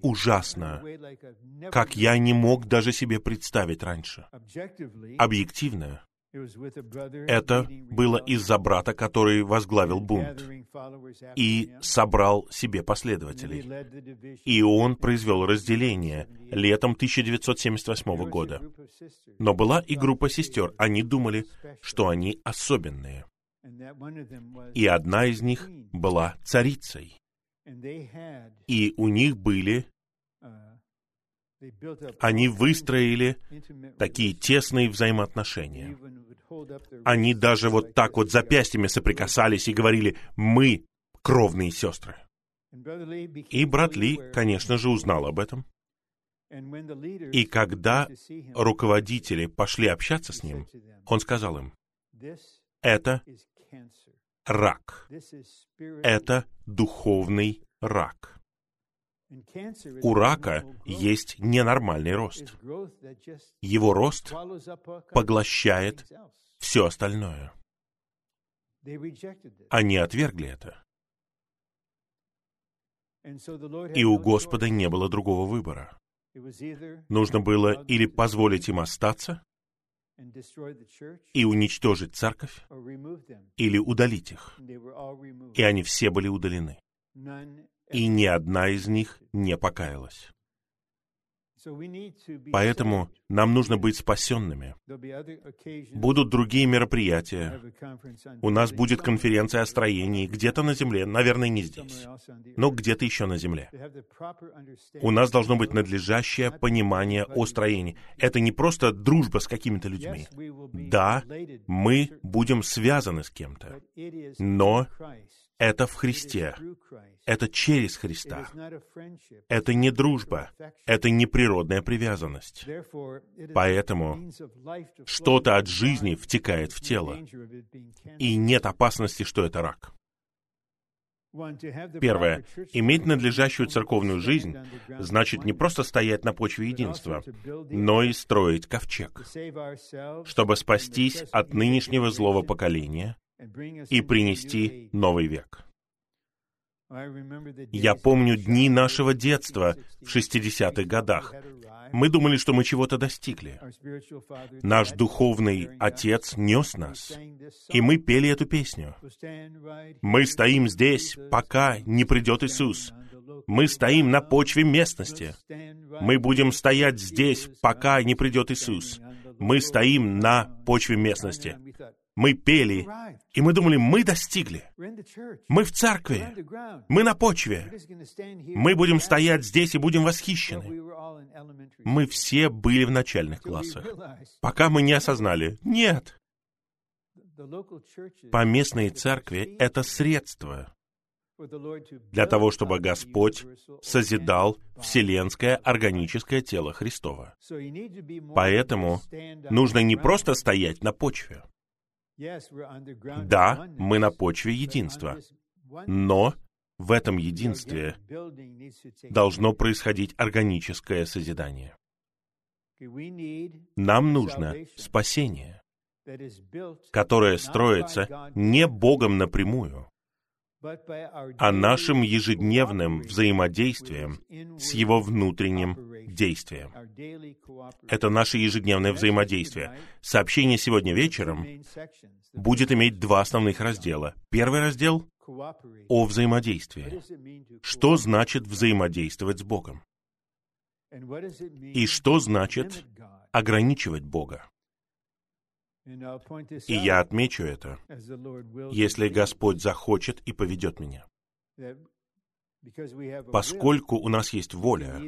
ужасно, как я не мог даже себе представить раньше. Объективно, это было из-за брата, который возглавил бунт и собрал себе последователей. И он произвел разделение летом 1978 года. Но была и группа сестер. Они думали, что они особенные. И одна из них была царицей. И у них были они выстроили такие тесные взаимоотношения. Они даже вот так вот запястьями соприкасались и говорили «мы кровные сестры». И брат Ли, конечно же, узнал об этом. И когда руководители пошли общаться с ним, он сказал им, это рак, это духовный рак. У рака есть ненормальный рост. Его рост поглощает все остальное. Они отвергли это. И у Господа не было другого выбора. Нужно было или позволить им остаться и уничтожить церковь, или удалить их. И они все были удалены и ни одна из них не покаялась. Поэтому нам нужно быть спасенными. Будут другие мероприятия. У нас будет конференция о строении где-то на Земле, наверное, не здесь, но где-то еще на Земле. У нас должно быть надлежащее понимание о строении. Это не просто дружба с какими-то людьми. Да, мы будем связаны с кем-то, но это в Христе. Это через Христа. Это не дружба. Это не природная привязанность. Поэтому что-то от жизни втекает в тело. И нет опасности, что это рак. Первое. Иметь надлежащую церковную жизнь значит не просто стоять на почве единства, но и строить ковчег, чтобы спастись от нынешнего злого поколения и принести новый век. Я помню дни нашего детства в 60-х годах. Мы думали, что мы чего-то достигли. Наш духовный отец нес нас, и мы пели эту песню. Мы стоим здесь, пока не придет Иисус. Мы стоим на почве местности. Мы будем стоять здесь, пока не придет Иисус. Мы стоим на почве местности. Мы пели, и мы думали, мы достигли. Мы в церкви. Мы на почве. Мы будем стоять здесь и будем восхищены. Мы все были в начальных классах, пока мы не осознали. Нет. Поместные церкви — это средство для того, чтобы Господь созидал вселенское органическое тело Христова. Поэтому нужно не просто стоять на почве. Да, мы на почве единства, но в этом единстве должно происходить органическое созидание. Нам нужно спасение, которое строится не Богом напрямую, а нашим ежедневным взаимодействием с Его внутренним действием. Это наше ежедневное взаимодействие. Сообщение сегодня вечером будет иметь два основных раздела. Первый раздел — о взаимодействии. Что значит взаимодействовать с Богом? И что значит ограничивать Бога? И я отмечу это, если Господь захочет и поведет меня. Поскольку у нас есть воля,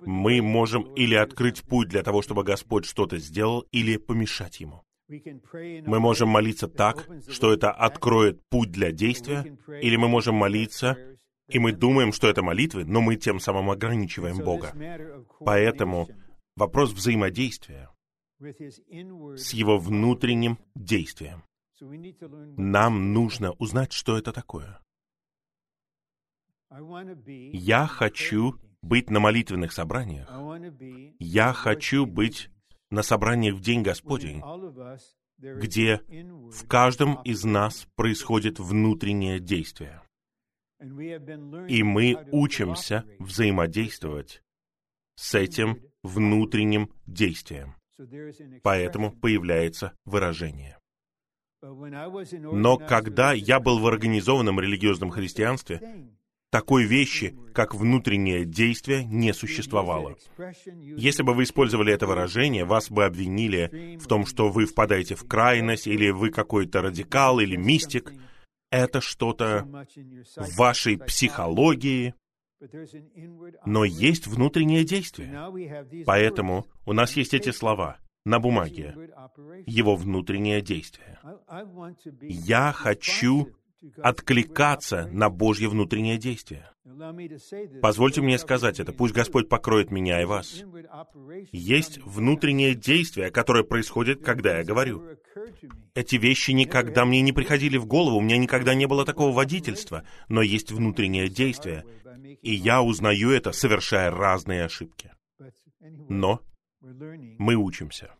мы можем или открыть путь для того, чтобы Господь что-то сделал, или помешать Ему. Мы можем молиться так, что это откроет путь для действия, или мы можем молиться, и мы думаем, что это молитвы, но мы тем самым ограничиваем Бога. Поэтому вопрос взаимодействия с его внутренним действием. Нам нужно узнать, что это такое. Я хочу быть на молитвенных собраниях. Я хочу быть на собраниях в День Господень, где в каждом из нас происходит внутреннее действие. И мы учимся взаимодействовать с этим внутренним действием. Поэтому появляется выражение. Но когда я был в организованном религиозном христианстве, такой вещи, как внутреннее действие, не существовало. Если бы вы использовали это выражение, вас бы обвинили в том, что вы впадаете в крайность, или вы какой-то радикал, или мистик. Это что-то в вашей психологии, но есть внутреннее действие. Поэтому у нас есть эти слова на бумаге. Его внутреннее действие. Я хочу откликаться на Божье внутреннее действие. Позвольте мне сказать это, пусть Господь покроет меня и вас. Есть внутреннее действие, которое происходит, когда я говорю. Эти вещи никогда мне не приходили в голову, у меня никогда не было такого водительства, но есть внутреннее действие, и я узнаю это, совершая разные ошибки. Но мы учимся.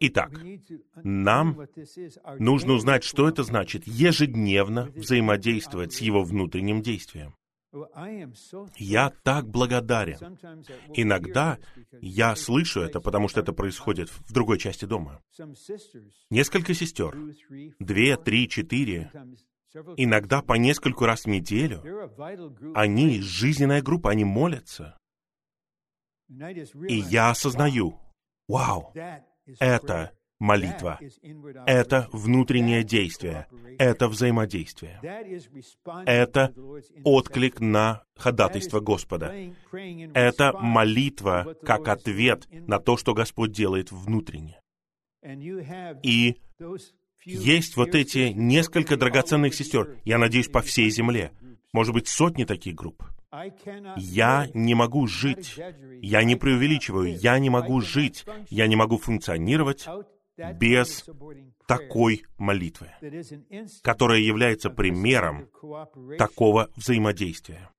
Итак, нам нужно узнать, что это значит ежедневно взаимодействовать с его внутренним действием. Я так благодарен. Иногда я слышу это, потому что это происходит в другой части дома. Несколько сестер, две, три, четыре, иногда по нескольку раз в неделю, они жизненная группа, они молятся. И я осознаю, вау, это молитва, это внутреннее действие, это взаимодействие, это отклик на ходатайство Господа, это молитва как ответ на то, что Господь делает внутренне. И есть вот эти несколько драгоценных сестер, я надеюсь, по всей земле, может быть, сотни таких групп. Я не могу жить, я не преувеличиваю, я не могу жить, я не могу функционировать без такой молитвы, которая является примером такого взаимодействия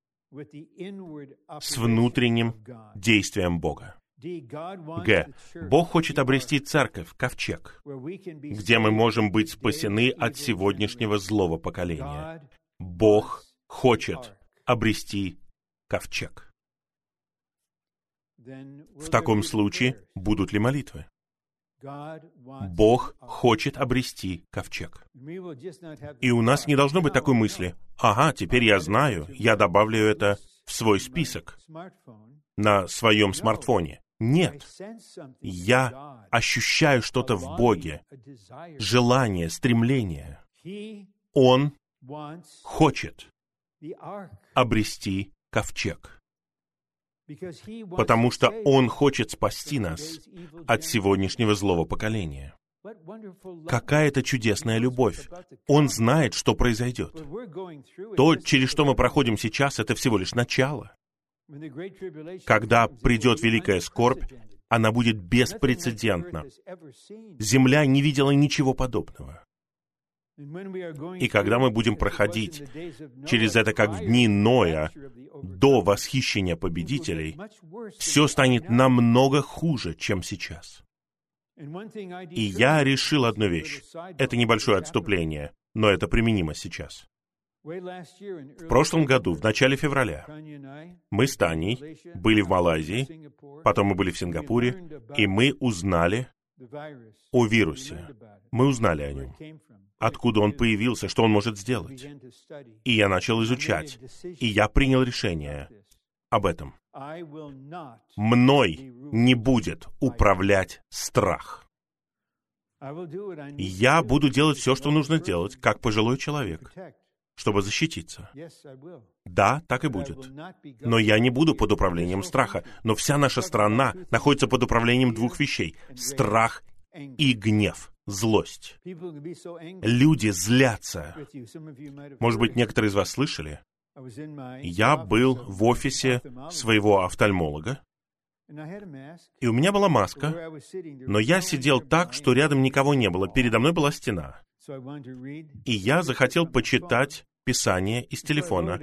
с внутренним действием Бога. Г. Бог хочет обрести церковь, ковчег, где мы можем быть спасены от сегодняшнего злого поколения. Бог хочет обрести ковчег. В таком случае будут ли молитвы? Бог хочет обрести ковчег. И у нас не должно быть такой мысли, ага, теперь я знаю, я добавлю это в свой список на своем смартфоне. Нет, я ощущаю что-то в Боге, желание, стремление. Он хочет обрести ковчег, потому что Он хочет спасти нас от сегодняшнего злого поколения. Какая это чудесная любовь. Он знает, что произойдет. То, через что мы проходим сейчас, это всего лишь начало. Когда придет великая скорбь, она будет беспрецедентна. Земля не видела ничего подобного. И когда мы будем проходить через это как в дни Ноя, до восхищения победителей, все станет намного хуже, чем сейчас. И я решил одну вещь. Это небольшое отступление, но это применимо сейчас. В прошлом году, в начале февраля, мы с Таней были в Малайзии, потом мы были в Сингапуре, и мы узнали о вирусе. Мы узнали о нем. Откуда он появился, что он может сделать. И я начал изучать. И я принял решение об этом. Мной не будет управлять страх. Я буду делать все, что нужно делать, как пожилой человек, чтобы защититься. Да, так и будет. Но я не буду под управлением страха. Но вся наша страна находится под управлением двух вещей. Страх и гнев, злость. Люди злятся. Может быть, некоторые из вас слышали? Я был в офисе своего офтальмолога, и у меня была маска, но я сидел так, что рядом никого не было. Передо мной была стена. И я захотел почитать Писание из телефона.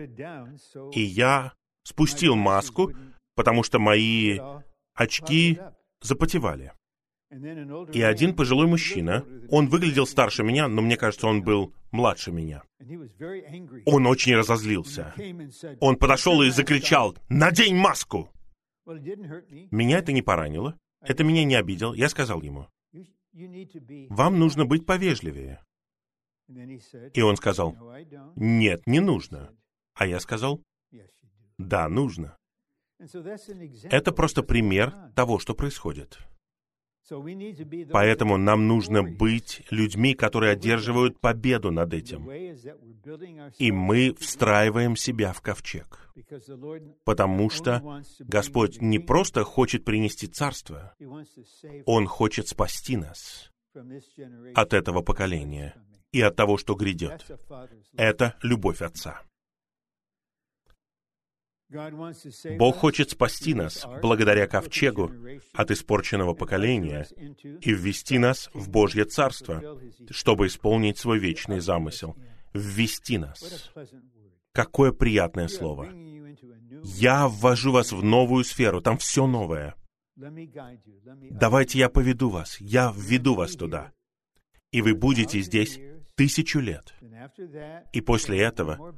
И я спустил маску, потому что мои очки запотевали. И один пожилой мужчина, он выглядел старше меня, но мне кажется, он был младше меня. Он очень разозлился. Он подошел и закричал «Надень маску!» Меня это не поранило, это меня не обидело. Я сказал ему, «Вам нужно быть повежливее». И он сказал, «Нет, не нужно». А я сказал, «Да, нужно». Это просто пример того, что происходит. Поэтому нам нужно быть людьми, которые одерживают победу над этим. И мы встраиваем себя в ковчег. Потому что Господь не просто хочет принести царство, Он хочет спасти нас от этого поколения и от того, что грядет. Это любовь Отца. Бог хочет спасти нас благодаря ковчегу от испорченного поколения и ввести нас в Божье Царство, чтобы исполнить свой вечный замысел. Ввести нас. Какое приятное слово. Я ввожу вас в новую сферу, там все новое. Давайте я поведу вас, я введу вас туда. И вы будете здесь тысячу лет. И после этого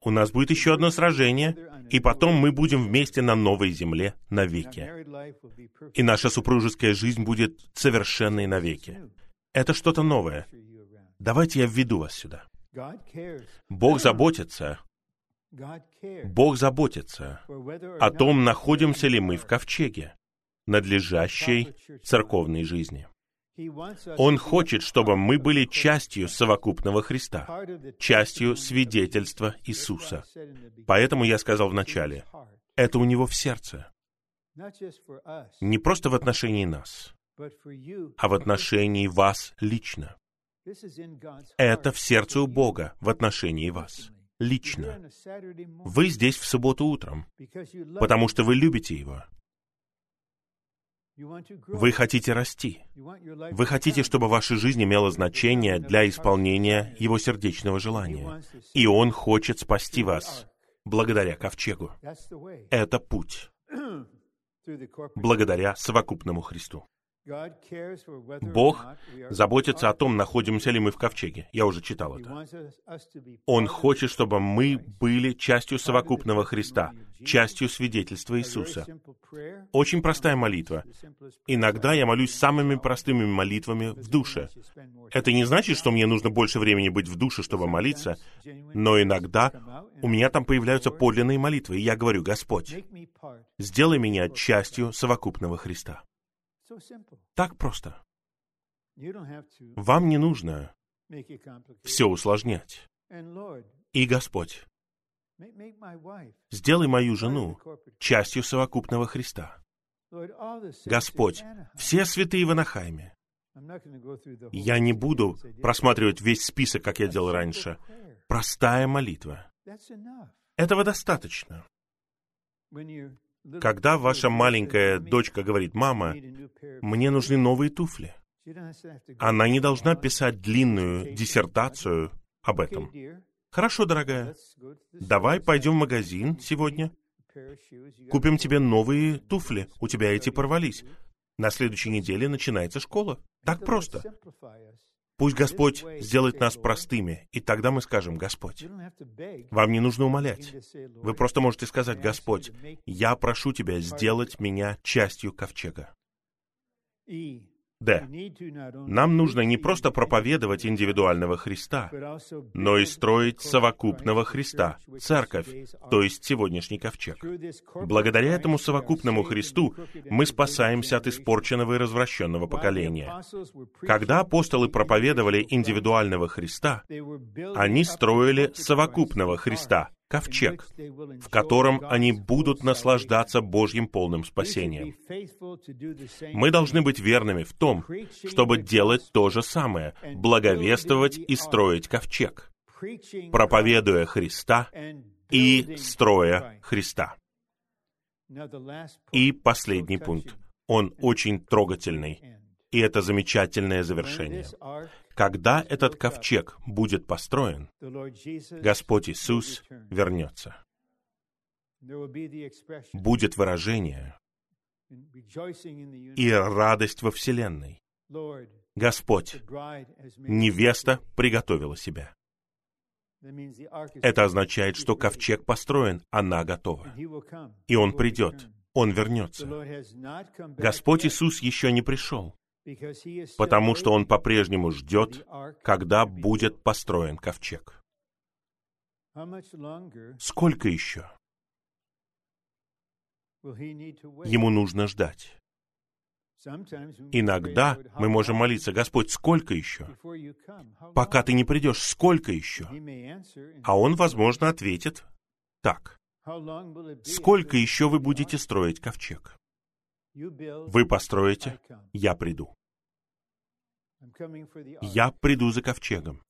у нас будет еще одно сражение, и потом мы будем вместе на новой земле навеки. И наша супружеская жизнь будет совершенной навеки. Это что-то новое. Давайте я введу вас сюда. Бог заботится. Бог заботится о том, находимся ли мы в ковчеге надлежащей церковной жизни. Он хочет, чтобы мы были частью совокупного Христа, частью свидетельства Иисуса. Поэтому я сказал вначале, это у него в сердце. Не просто в отношении нас, а в отношении вас лично. Это в сердце у Бога в отношении вас. Лично. Вы здесь в субботу утром, потому что вы любите Его. Вы хотите расти. Вы хотите, чтобы ваша жизнь имела значение для исполнения Его сердечного желания. И Он хочет спасти вас благодаря ковчегу. Это путь благодаря совокупному Христу. Бог заботится о том, находимся ли мы в ковчеге. Я уже читал это. Он хочет, чтобы мы были частью совокупного Христа, частью свидетельства Иисуса. Очень простая молитва. Иногда я молюсь самыми простыми молитвами в душе. Это не значит, что мне нужно больше времени быть в душе, чтобы молиться, но иногда у меня там появляются подлинные молитвы, и я говорю, Господь, сделай меня частью совокупного Христа. Так просто. Вам не нужно все усложнять. И Господь, сделай мою жену частью совокупного Христа. Господь, все святые в Анахайме. Я не буду просматривать весь список, как я делал раньше. Простая молитва. Этого достаточно. Когда ваша маленькая дочка говорит, «Мама, мне нужны новые туфли», она не должна писать длинную диссертацию об этом. Хорошо, дорогая, давай пойдем в магазин сегодня, купим тебе новые туфли, у тебя эти порвались. На следующей неделе начинается школа. Так просто. Пусть Господь сделает нас простыми, и тогда мы скажем, Господь, вам не нужно умолять. Вы просто можете сказать, Господь, я прошу Тебя сделать меня частью ковчега. Д. Нам нужно не просто проповедовать индивидуального Христа, но и строить совокупного Христа, церковь, то есть сегодняшний ковчег. Благодаря этому совокупному Христу мы спасаемся от испорченного и развращенного поколения. Когда апостолы проповедовали индивидуального Христа, они строили совокупного Христа, ковчег, в котором они будут наслаждаться Божьим полным спасением. Мы должны быть верными в том, чтобы делать то же самое, благовествовать и строить ковчег, проповедуя Христа и строя Христа. И последний пункт. Он очень трогательный. И это замечательное завершение. Когда этот ковчег будет построен, Господь Иисус вернется. Будет выражение и радость во Вселенной. Господь, невеста приготовила себя. Это означает, что ковчег построен, она готова. И он придет, он вернется. Господь Иисус еще не пришел потому что он по-прежнему ждет, когда будет построен ковчег. Сколько еще? Ему нужно ждать. Иногда мы можем молиться, Господь, сколько еще? Пока ты не придешь, сколько еще? А он, возможно, ответит так. Сколько еще вы будете строить ковчег? Вы построите, я приду. Я приду за ковчегом.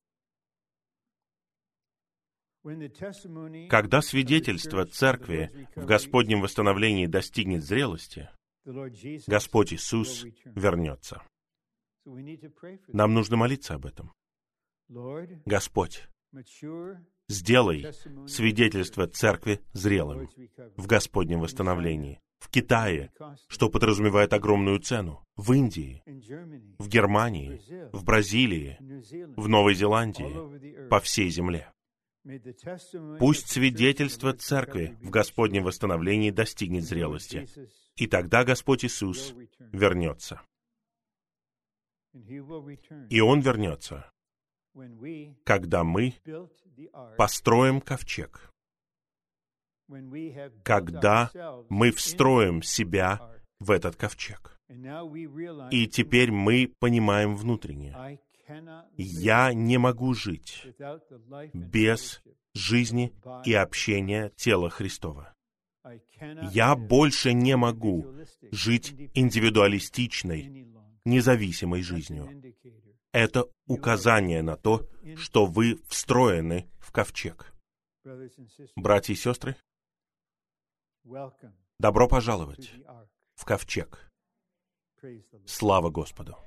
Когда свидетельство церкви в Господнем восстановлении достигнет зрелости, Господь Иисус вернется. Нам нужно молиться об этом. Господь, сделай свидетельство церкви зрелым в Господнем восстановлении в Китае, что подразумевает огромную цену, в Индии, в Германии, в Бразилии, в Новой Зеландии, по всей земле. Пусть свидетельство Церкви в Господнем восстановлении достигнет зрелости, и тогда Господь Иисус вернется. И Он вернется, когда мы построим ковчег, когда мы встроим себя в этот ковчег. И теперь мы понимаем внутренне, я не могу жить без жизни и общения тела Христова. Я больше не могу жить индивидуалистичной, независимой жизнью. Это указание на то, что вы встроены в ковчег. Братья и сестры, Добро пожаловать в ковчег. Слава Господу!